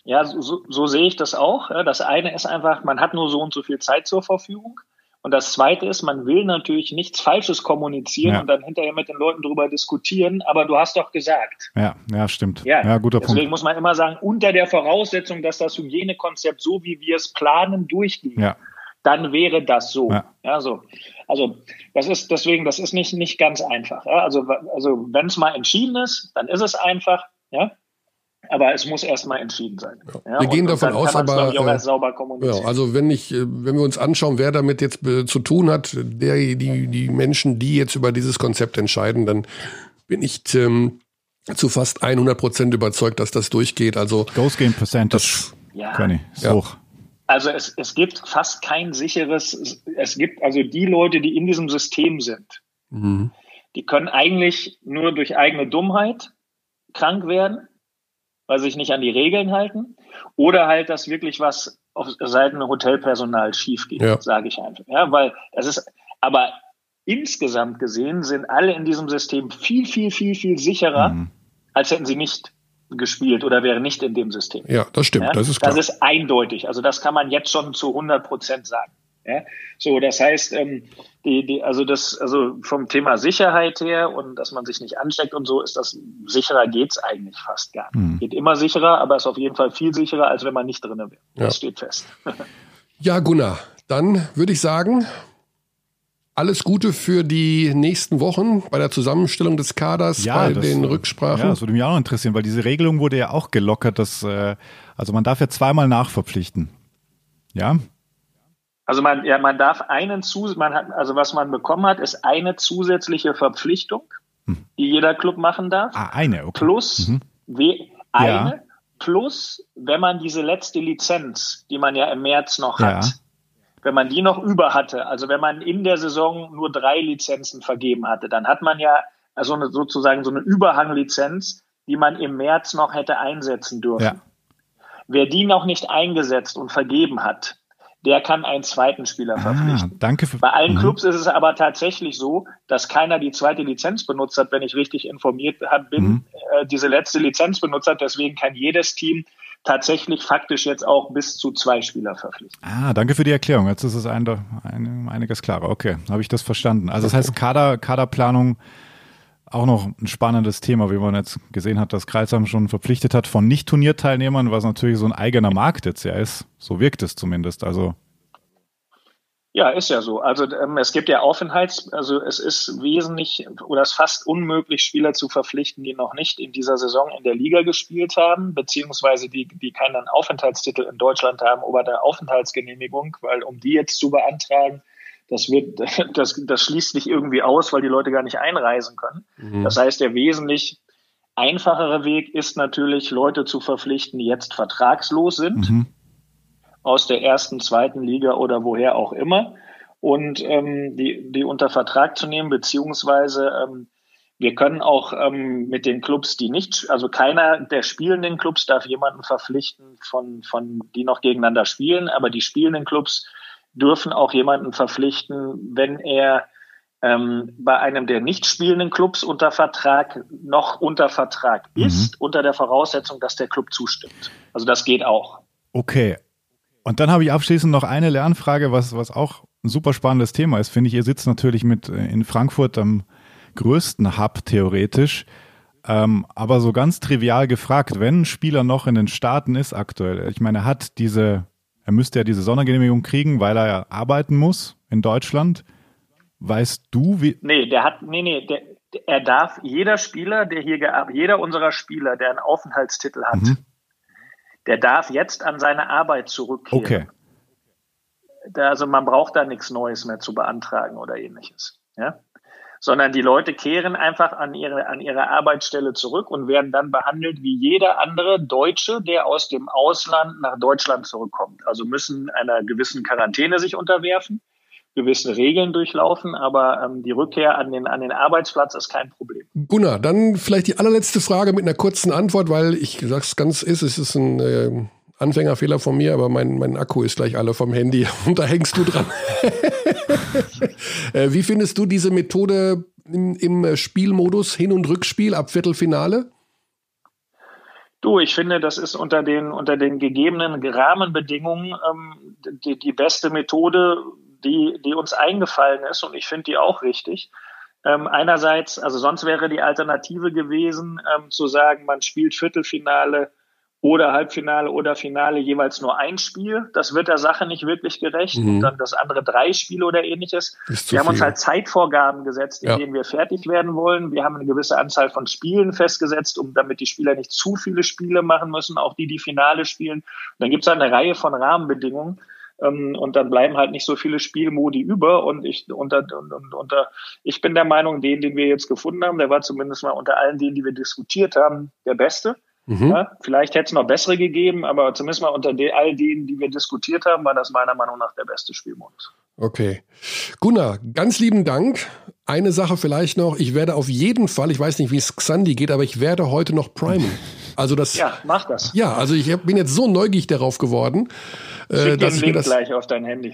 Speaker 4: ja, so, so, sehe ich das auch. Das eine ist einfach, man hat nur so und so viel Zeit zur Verfügung. Und das Zweite ist, man will natürlich nichts Falsches kommunizieren ja. und dann hinterher mit den Leuten drüber diskutieren, aber du hast doch gesagt.
Speaker 2: Ja, ja, stimmt. Ja, ja guter
Speaker 4: Deswegen Punkt. muss man immer sagen, unter der Voraussetzung, dass das Hygienekonzept so, wie wir es planen, durchgeht. Ja. Dann wäre das so. Ja. ja so. Also das ist deswegen, das ist nicht, nicht ganz einfach. Ja? Also, also wenn es mal entschieden ist, dann ist es einfach. Ja? aber es muss erstmal entschieden sein.
Speaker 1: Ja. Ja, wir gehen davon aus, aber äh, ja, also wenn ich, äh, wenn wir uns anschauen, wer damit jetzt äh, zu tun hat, der, die, die Menschen, die jetzt über dieses Konzept entscheiden, dann bin ich ähm, zu fast 100 Prozent überzeugt, dass das durchgeht. Also
Speaker 2: Ghost Game Percentage, das, ja. Conny, ist hoch.
Speaker 4: Also es, es gibt fast kein sicheres, es gibt also die Leute, die in diesem System sind, mhm. die können eigentlich nur durch eigene Dummheit krank werden weil sie sich nicht an die Regeln halten, oder halt, dass wirklich was auf Seiten Hotelpersonal schief geht, ja. sage ich einfach. Ja, weil das ist, aber insgesamt gesehen sind alle in diesem System viel, viel, viel, viel sicherer, mhm. als hätten sie nicht gespielt oder wären nicht in dem System.
Speaker 1: Ja, das stimmt, ja? das ist
Speaker 4: klar. Das ist eindeutig. Also das kann man jetzt schon zu 100 Prozent sagen. Ja? So, das heißt, ähm, die, die, also das, also vom Thema Sicherheit her und dass man sich nicht ansteckt und so, ist das sicherer geht's eigentlich fast gar nicht. Hm. Geht immer sicherer, aber ist auf jeden Fall viel sicherer, als wenn man nicht drin wäre. Ja. Das steht fest.
Speaker 1: ja, Gunnar, dann würde ich sagen, alles Gute für die nächsten Wochen bei der Zusammenstellung des Kaders, ja, bei das, den Rücksprachen. Ja,
Speaker 2: das würde mich auch interessieren, weil diese Regelung wurde ja auch gelockert, dass äh, also man darf ja zweimal nachverpflichten. Ja,
Speaker 4: also man, ja, man darf einen man hat, also was man bekommen hat, ist eine zusätzliche Verpflichtung, hm. die jeder Club machen darf.
Speaker 2: Ah, eine, okay.
Speaker 4: Plus, mhm. we, eine, ja. plus, wenn man diese letzte Lizenz, die man ja im März noch ja. hat, wenn man die noch über hatte, also wenn man in der Saison nur drei Lizenzen vergeben hatte, dann hat man ja also eine, sozusagen so eine Überhanglizenz, die man im März noch hätte einsetzen dürfen. Ja. Wer die noch nicht eingesetzt und vergeben hat, der kann einen zweiten Spieler ah, verpflichten.
Speaker 2: Danke für,
Speaker 4: Bei allen mhm. Clubs ist es aber tatsächlich so, dass keiner die zweite Lizenz benutzt hat, wenn ich richtig informiert bin, mhm. äh, diese letzte Lizenz benutzt hat. Deswegen kann jedes Team tatsächlich faktisch jetzt auch bis zu zwei Spieler verpflichten.
Speaker 2: Ah, danke für die Erklärung. Jetzt ist es ein, ein, einiges klarer. Okay, habe ich das verstanden. Also das heißt Kader, Kaderplanung auch noch ein spannendes Thema, wie man jetzt gesehen hat, dass Kreisheim schon verpflichtet hat von Nicht-Turnierteilnehmern, was natürlich so ein eigener Markt jetzt ja ist. So wirkt es zumindest. Also
Speaker 4: ja, ist ja so. Also ähm, es gibt ja Aufenthalts, also es ist wesentlich oder es ist fast unmöglich, Spieler zu verpflichten, die noch nicht in dieser Saison in der Liga gespielt haben, beziehungsweise die, die keinen Aufenthaltstitel in Deutschland haben oder der Aufenthaltsgenehmigung, weil um die jetzt zu beantragen, das wird, das, das schließt sich irgendwie aus, weil die Leute gar nicht einreisen können. Mhm. Das heißt, der wesentlich einfachere Weg ist natürlich, Leute zu verpflichten, die jetzt vertragslos sind, mhm. Aus der ersten, zweiten Liga oder woher auch immer, und ähm, die, die unter Vertrag zu nehmen, beziehungsweise ähm, wir können auch ähm, mit den Clubs, die nicht, also keiner der spielenden Clubs darf jemanden verpflichten, von, von die noch gegeneinander spielen, aber die spielenden Clubs dürfen auch jemanden verpflichten, wenn er ähm, bei einem der nicht spielenden Clubs unter Vertrag noch unter Vertrag mhm. ist, unter der Voraussetzung, dass der Club zustimmt. Also das geht auch.
Speaker 2: Okay. Und dann habe ich abschließend noch eine Lernfrage, was, was auch ein super spannendes Thema ist, finde ich. Ihr sitzt natürlich mit äh, in Frankfurt am größten Hub theoretisch. Ähm, aber so ganz trivial gefragt, wenn ein Spieler noch in den Staaten ist aktuell, ich meine, er hat diese er müsste ja diese Sondergenehmigung kriegen, weil er ja arbeiten muss in Deutschland. Weißt du, wie.
Speaker 4: Nee, der hat, nee, nee, der, er darf, jeder Spieler, der hier gearbeitet, jeder unserer Spieler, der einen Aufenthaltstitel hat, mhm. Der darf jetzt an seine Arbeit zurückkehren. Okay. Da, also man braucht da nichts Neues mehr zu beantragen oder ähnliches. Ja? sondern die Leute kehren einfach an ihre, an ihre Arbeitsstelle zurück und werden dann behandelt wie jeder andere Deutsche, der aus dem Ausland nach Deutschland zurückkommt. Also müssen einer gewissen Quarantäne sich unterwerfen, gewisse Regeln durchlaufen, aber ähm, die Rückkehr an den, an den Arbeitsplatz ist kein Problem.
Speaker 1: Gunnar, dann vielleicht die allerletzte Frage mit einer kurzen Antwort, weil ich sag's ganz ist, es ist ein äh, Anfängerfehler von mir, aber mein, mein Akku ist gleich alle vom Handy und da hängst du dran. Äh, wie findest du diese Methode im, im Spielmodus Hin- und Rückspiel ab Viertelfinale?
Speaker 4: Du, ich finde, das ist unter den, unter den gegebenen Rahmenbedingungen ähm, die, die beste Methode, die, die uns eingefallen ist und ich finde die auch richtig. Ähm, einerseits, also sonst wäre die Alternative gewesen, ähm, zu sagen, man spielt Viertelfinale oder Halbfinale oder Finale jeweils nur ein Spiel. Das wird der Sache nicht wirklich gerecht. Mhm. Und dann das andere drei Spiele oder ähnliches. Wir haben uns halt Zeitvorgaben gesetzt, in ja. denen wir fertig werden wollen. Wir haben eine gewisse Anzahl von Spielen festgesetzt, um damit die Spieler nicht zu viele Spiele machen müssen, auch die, die Finale spielen. Und dann gibt es halt eine Reihe von Rahmenbedingungen. Ähm, und dann bleiben halt nicht so viele Spielmodi über. Und ich, unter, unter, unter, ich bin der Meinung, den, den wir jetzt gefunden haben, der war zumindest mal unter allen denen, die wir diskutiert haben, der beste. Mhm. Ja, vielleicht hätte es noch bessere gegeben, aber zumindest mal unter all denen, die wir diskutiert haben, war das meiner Meinung nach der beste Spielmodus.
Speaker 1: Okay. Gunnar, ganz lieben Dank. Eine Sache vielleicht noch. Ich werde auf jeden Fall, ich weiß nicht, wie es Xandi geht, aber ich werde heute noch primen. Also das.
Speaker 4: Ja, mach das.
Speaker 1: Ja, also ich bin jetzt so neugierig darauf geworden.
Speaker 4: Äh, Schick dass den Link das gleich auf dein Handy.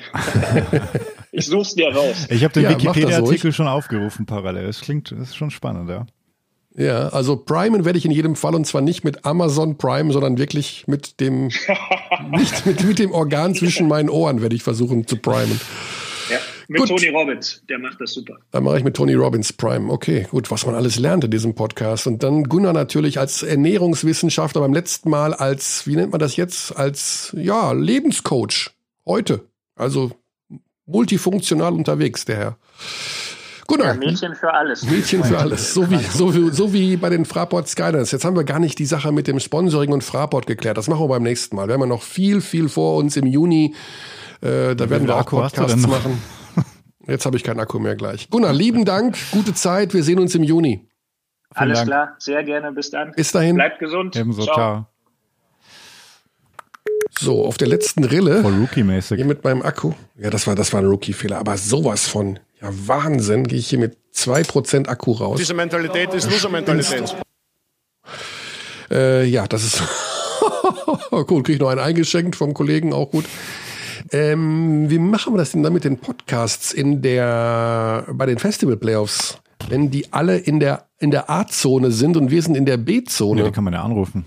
Speaker 4: ich such's dir raus.
Speaker 2: Ich habe den ja, Wikipedia-Artikel schon aufgerufen parallel. Das klingt, das ist schon spannend, ja.
Speaker 1: Ja, also Primen werde ich in jedem Fall und zwar nicht mit Amazon Prime, sondern wirklich mit dem, nicht mit, mit dem Organ zwischen meinen Ohren werde ich versuchen zu primen.
Speaker 4: Ja, mit gut. Tony Robbins, der macht das super.
Speaker 1: Dann mache ich mit Tony Robbins Prime. Okay, gut, was man alles lernt in diesem Podcast. Und dann Gunnar natürlich als Ernährungswissenschaftler beim letzten Mal als, wie nennt man das jetzt, als, ja, Lebenscoach. Heute. Also multifunktional unterwegs, der Herr.
Speaker 4: Gunnar. Ja, Mädchen für alles.
Speaker 1: Mädchen für alles. So wie, so, wie, so wie bei den Fraport Skylines. Jetzt haben wir gar nicht die Sache mit dem Sponsoring und Fraport geklärt. Das machen wir beim nächsten Mal. Wir haben ja noch viel, viel vor uns im Juni. Äh, da werden wir auch Podcasts machen. Jetzt habe ich keinen Akku mehr gleich. Gunnar, lieben Dank. Gute Zeit. Wir sehen uns im Juni.
Speaker 4: Alles Dank. klar. Sehr gerne. Bis dann.
Speaker 1: Bis dahin.
Speaker 4: Bleibt gesund.
Speaker 2: Ebenso. Ciao. Ciao.
Speaker 1: So, auf der letzten Rille.
Speaker 2: Voll Rookie-mäßig.
Speaker 1: Hier mit meinem Akku. Ja, das war, das war ein Rookie-Fehler. Aber sowas von. Ja, Wahnsinn, gehe ich hier mit 2% Akku raus.
Speaker 5: Diese Mentalität ist Loser-Mentalität.
Speaker 1: Äh, ja, das ist cool. Kriege ich noch einen eingeschenkt vom Kollegen, auch gut. Ähm, wie machen wir das denn dann mit den Podcasts in der, bei den Festival-Playoffs? Wenn die alle in der, in der A-Zone sind und wir sind in der B-Zone. Ja,
Speaker 2: die kann man ja anrufen.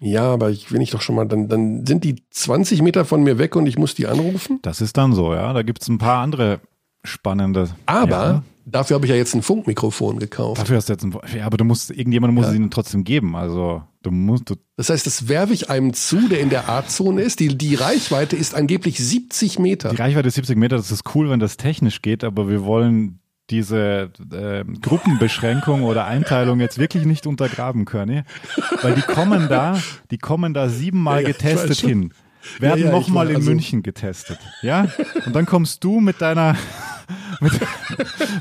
Speaker 1: Ja, aber ich will nicht doch schon mal, dann, dann sind die 20 Meter von mir weg und ich muss die anrufen?
Speaker 2: Das ist dann so, ja. Da gibt es ein paar andere spannende.
Speaker 1: Aber ja. dafür habe ich ja jetzt ein Funkmikrofon gekauft.
Speaker 2: Dafür hast du jetzt ein Ja, aber du musst, irgendjemand muss ja. es ihnen trotzdem geben. Also du musst. Du
Speaker 1: das heißt, das werfe ich einem zu, der in der A-Zone ist. Die, die Reichweite ist angeblich 70 Meter.
Speaker 2: Die Reichweite ist 70 Meter, das ist cool, wenn das technisch geht, aber wir wollen diese äh, Gruppenbeschränkung oder Einteilung jetzt wirklich nicht untergraben können, weil die kommen da, die kommen da siebenmal ja, getestet hin, werden ja, ja, nochmal in also München getestet, ja, und dann kommst du mit deiner mit,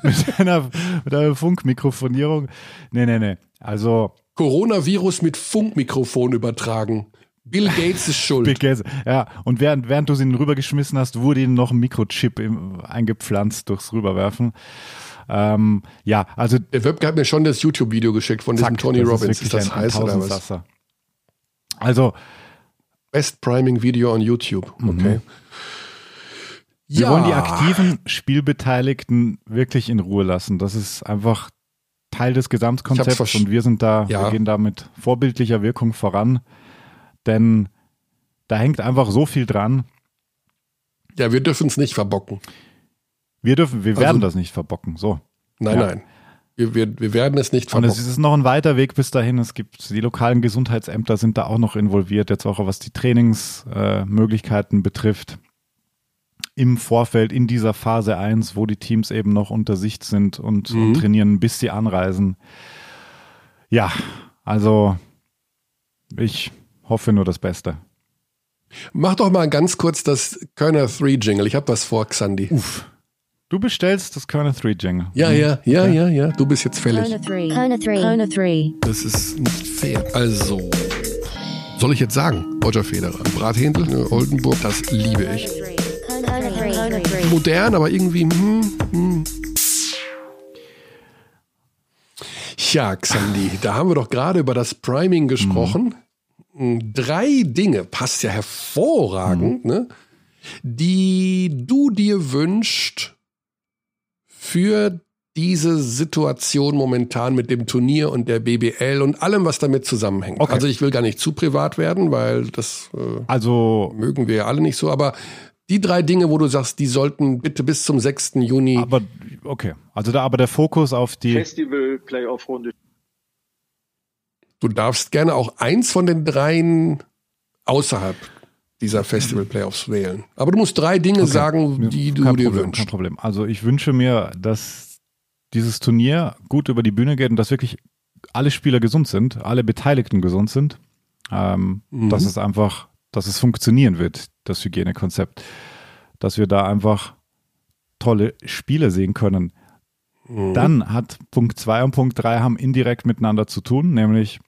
Speaker 2: mit, einer, mit einer Funkmikrofonierung. Nee, nee, nee. Also.
Speaker 1: Coronavirus mit Funkmikrofon übertragen. Bill Gates ist schuld. Bill Gates,
Speaker 2: ja. Und während, während du sie rübergeschmissen hast, wurde ihnen noch ein Mikrochip im, eingepflanzt durchs Rüberwerfen. Ähm, ja, also.
Speaker 1: Der Webke hat mir schon das YouTube-Video geschickt von zack, diesem Tony das Robbins. Ist, ist das heiß oder was?
Speaker 2: Also.
Speaker 1: Best Priming Video on YouTube. Mhm. Okay. Mhm.
Speaker 2: Wir ja. wollen die aktiven Spielbeteiligten wirklich in Ruhe lassen. Das ist einfach Teil des Gesamtkonzepts und wir sind da, ja. wir gehen da mit vorbildlicher Wirkung voran, denn da hängt einfach so viel dran.
Speaker 1: Ja, wir dürfen es nicht verbocken.
Speaker 2: Wir dürfen, wir also, werden das nicht verbocken, so.
Speaker 1: Nein, ja. nein. Wir, wir, wir werden es nicht verbocken.
Speaker 2: Und es ist noch ein weiter Weg bis dahin. Es gibt, die lokalen Gesundheitsämter sind da auch noch involviert, jetzt auch was die Trainingsmöglichkeiten äh, betrifft im Vorfeld in dieser Phase 1, wo die Teams eben noch unter Sicht sind und, mhm. und trainieren, bis sie anreisen. Ja, also ich hoffe nur das Beste.
Speaker 1: Mach doch mal ganz kurz das Körner 3 Jingle. Ich habe was vor, Xandi. Uff.
Speaker 2: Du bestellst das Körner 3 Jingle.
Speaker 1: Ja, ja, ja, ja, ja. Du bist jetzt fällig. Körner
Speaker 6: 3. Körner 3. Körner 3.
Speaker 1: Das ist nicht fair. Also, soll ich jetzt sagen, Roger Federer, Brathändel, Oldenburg, das liebe ich modern, aber irgendwie. Hm, hm. Ja, Xandi, da haben wir doch gerade über das Priming gesprochen. Drei Dinge, passt ja hervorragend, mhm. ne, die du dir wünschst für diese Situation momentan mit dem Turnier und der BBL und allem, was damit zusammenhängt. Okay. Also ich will gar nicht zu privat werden, weil das äh,
Speaker 2: also
Speaker 1: mögen wir ja alle nicht so, aber die drei Dinge, wo du sagst, die sollten bitte bis zum 6. Juni.
Speaker 2: Aber okay, also da aber der Fokus auf die
Speaker 4: Festival Playoff Runde.
Speaker 1: Du darfst gerne auch eins von den dreien außerhalb dieser Festival Playoffs wählen. Aber du musst drei Dinge okay. sagen, die du
Speaker 2: kein
Speaker 1: dir
Speaker 2: Problem,
Speaker 1: wünschst.
Speaker 2: Kein Problem. Also ich wünsche mir, dass dieses Turnier gut über die Bühne geht und dass wirklich alle Spieler gesund sind, alle Beteiligten gesund sind. Ähm, mhm. Dass es einfach, dass es funktionieren wird, das Hygienekonzept. Dass wir da einfach tolle Spiele sehen können. Mhm. Dann hat Punkt 2 und Punkt 3 haben indirekt miteinander zu tun, nämlich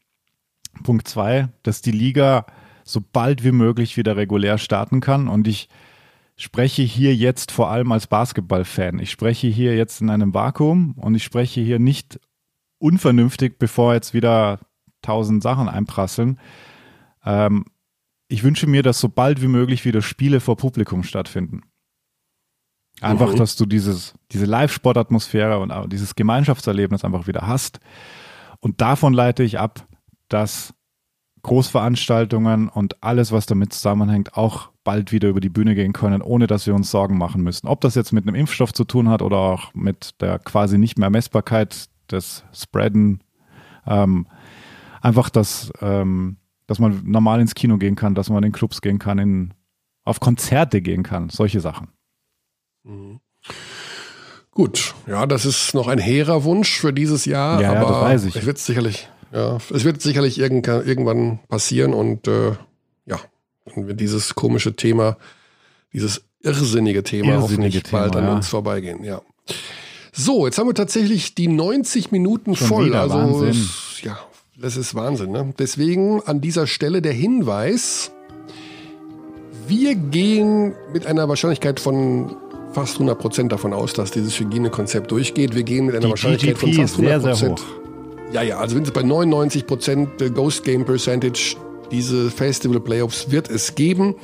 Speaker 2: Punkt 2, dass die Liga so bald wie möglich wieder regulär starten kann. Und ich spreche hier jetzt vor allem als Basketballfan. Ich spreche hier jetzt in einem Vakuum und ich spreche hier nicht unvernünftig, bevor jetzt wieder tausend Sachen einprasseln. Ähm, ich wünsche mir, dass so bald wie möglich wieder Spiele vor Publikum stattfinden. Einfach, mhm. dass du dieses, diese Live-Sportatmosphäre und dieses Gemeinschaftserlebnis einfach wieder hast. Und davon leite ich ab, dass Großveranstaltungen und alles, was damit zusammenhängt, auch bald wieder über die Bühne gehen können, ohne dass wir uns Sorgen machen müssen. Ob das jetzt mit einem Impfstoff zu tun hat oder auch mit der quasi nicht mehr Messbarkeit des Spreaden. Ähm, einfach, dass, ähm, dass man normal ins Kino gehen kann, dass man in Clubs gehen kann, in, auf Konzerte gehen kann, solche Sachen.
Speaker 1: Mhm. Gut, ja, das ist noch ein hehrer Wunsch für dieses Jahr,
Speaker 2: ja,
Speaker 1: aber
Speaker 2: ja, das weiß ich.
Speaker 1: ich wird sicherlich ja, es wird sicherlich irgendwann passieren und äh, ja, dann wird dieses komische Thema, dieses irrsinnige Thema
Speaker 2: irrsinnige
Speaker 1: hoffentlich
Speaker 2: Thema,
Speaker 1: bald an
Speaker 2: ja.
Speaker 1: uns vorbeigehen. Ja. So, jetzt haben wir tatsächlich die 90 Minuten
Speaker 2: Schon
Speaker 1: voll.
Speaker 2: wieder,
Speaker 1: also
Speaker 2: Wahnsinn.
Speaker 1: ja, das ist Wahnsinn. Ne? Deswegen an dieser Stelle der Hinweis: Wir gehen mit einer Wahrscheinlichkeit von fast 100 Prozent davon aus, dass dieses Hygienekonzept durchgeht. Wir gehen mit einer
Speaker 2: Die
Speaker 1: Wahrscheinlichkeit von
Speaker 2: GGP
Speaker 1: fast
Speaker 2: ist sehr,
Speaker 1: 100
Speaker 2: sehr
Speaker 1: Prozent. Ja, ja, also wenn es bei 99 Prozent Ghost Game Percentage diese Festival Playoffs wird es geben.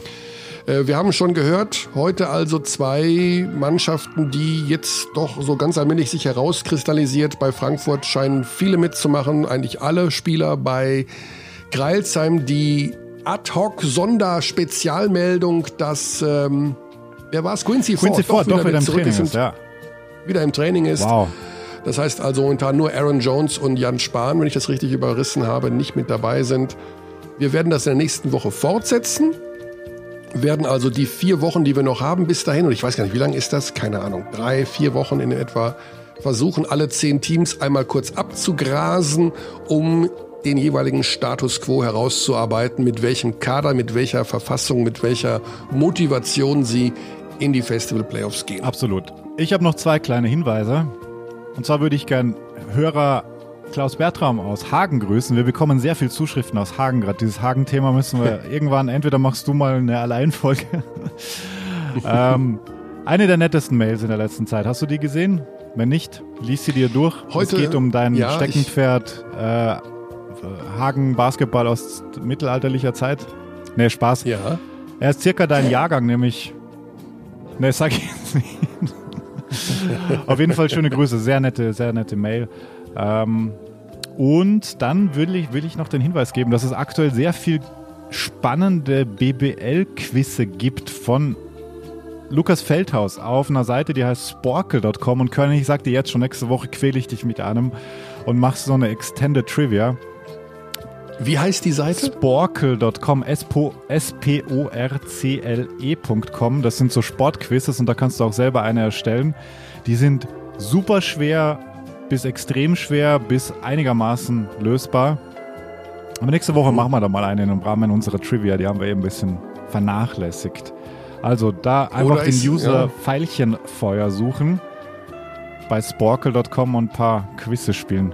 Speaker 1: Äh, Wir haben schon gehört, heute also zwei Mannschaften, die jetzt doch so ganz allmählich sich herauskristallisiert. Bei Frankfurt scheinen viele mitzumachen, eigentlich alle Spieler. Bei Greilsheim die Ad-Hoc-Sonderspezialmeldung, dass, ähm, wer war es? Quincy,
Speaker 2: Quincy Ford doch wieder im
Speaker 1: zurück
Speaker 2: Training
Speaker 1: ist
Speaker 2: ja.
Speaker 1: wieder im Training ist.
Speaker 2: Wow.
Speaker 1: Das heißt also momentan nur Aaron Jones und Jan Spahn, wenn ich das richtig überrissen habe, nicht mit dabei sind. Wir werden das in der nächsten Woche fortsetzen. Werden also die vier Wochen, die wir noch haben, bis dahin, und ich weiß gar nicht, wie lange ist das? Keine Ahnung. Drei, vier Wochen in etwa. Versuchen alle zehn Teams einmal kurz abzugrasen, um den jeweiligen Status quo herauszuarbeiten, mit welchem Kader, mit welcher Verfassung, mit welcher Motivation sie in die Festival Playoffs gehen.
Speaker 2: Absolut. Ich habe noch zwei kleine Hinweise. Und zwar würde ich gern Hörer Klaus Bertram aus Hagen grüßen. Wir bekommen sehr viel Zuschriften aus Hagen gerade. Dieses Hagen-Thema müssen wir irgendwann, entweder machst du mal eine Alleinfolge. ähm, eine der nettesten Mails in der letzten Zeit. Hast du die gesehen? Wenn nicht, lies sie dir durch.
Speaker 1: Heute-
Speaker 2: es geht um dein
Speaker 1: ja,
Speaker 2: Steckenpferd äh, Hagen Basketball aus mittelalterlicher Zeit. Nee, Spaß.
Speaker 1: Ja.
Speaker 2: Er ist circa dein Jahrgang, nämlich. Ne, sag ich jetzt nicht. Auf jeden Fall schöne Grüße, sehr nette, sehr nette Mail. Ähm, und dann will ich, will ich noch den Hinweis geben, dass es aktuell sehr viel spannende BBL-Quizze gibt von Lukas Feldhaus auf einer Seite, die heißt sporkel.com. Und König, ich sagte jetzt schon, nächste Woche quäle ich dich mit einem und machst so eine Extended Trivia.
Speaker 1: Wie heißt die Seite?
Speaker 2: Sporkel.com, S-P-O-R-C-L-E.com. E Das sind so Sportquizzes und da kannst du auch selber eine erstellen. Die sind super schwer bis extrem schwer bis einigermaßen lösbar. Aber nächste Woche machen wir da mal eine im Rahmen unserer Trivia. Die haben wir eben ein bisschen vernachlässigt. Also da einfach
Speaker 1: Oder
Speaker 2: den
Speaker 1: ist-
Speaker 2: User
Speaker 1: ja.
Speaker 2: Veilchenfeuer suchen. Bei sporkel.com und ein paar Quizze spielen.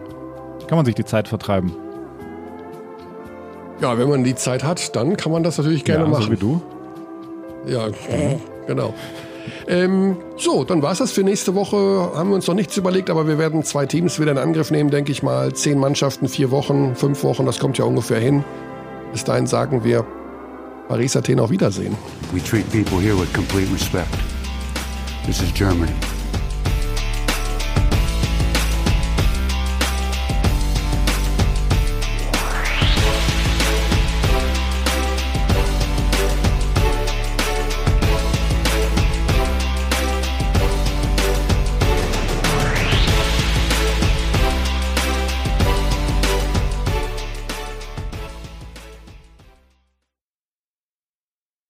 Speaker 2: Kann man sich die Zeit vertreiben.
Speaker 1: Ja, wenn man die Zeit hat, dann kann man das natürlich gerne
Speaker 2: ja,
Speaker 1: machen.
Speaker 2: So wie du.
Speaker 1: Ja, genau. Ähm, so, dann war es das für nächste Woche. Haben wir uns noch nichts überlegt, aber wir werden zwei Teams wieder in Angriff nehmen, denke ich mal. Zehn Mannschaften, vier Wochen, fünf Wochen, das kommt ja ungefähr hin. Bis dahin sagen wir Paris Athen auf Wiedersehen.
Speaker 7: We treat people here with complete respect. This is Germany.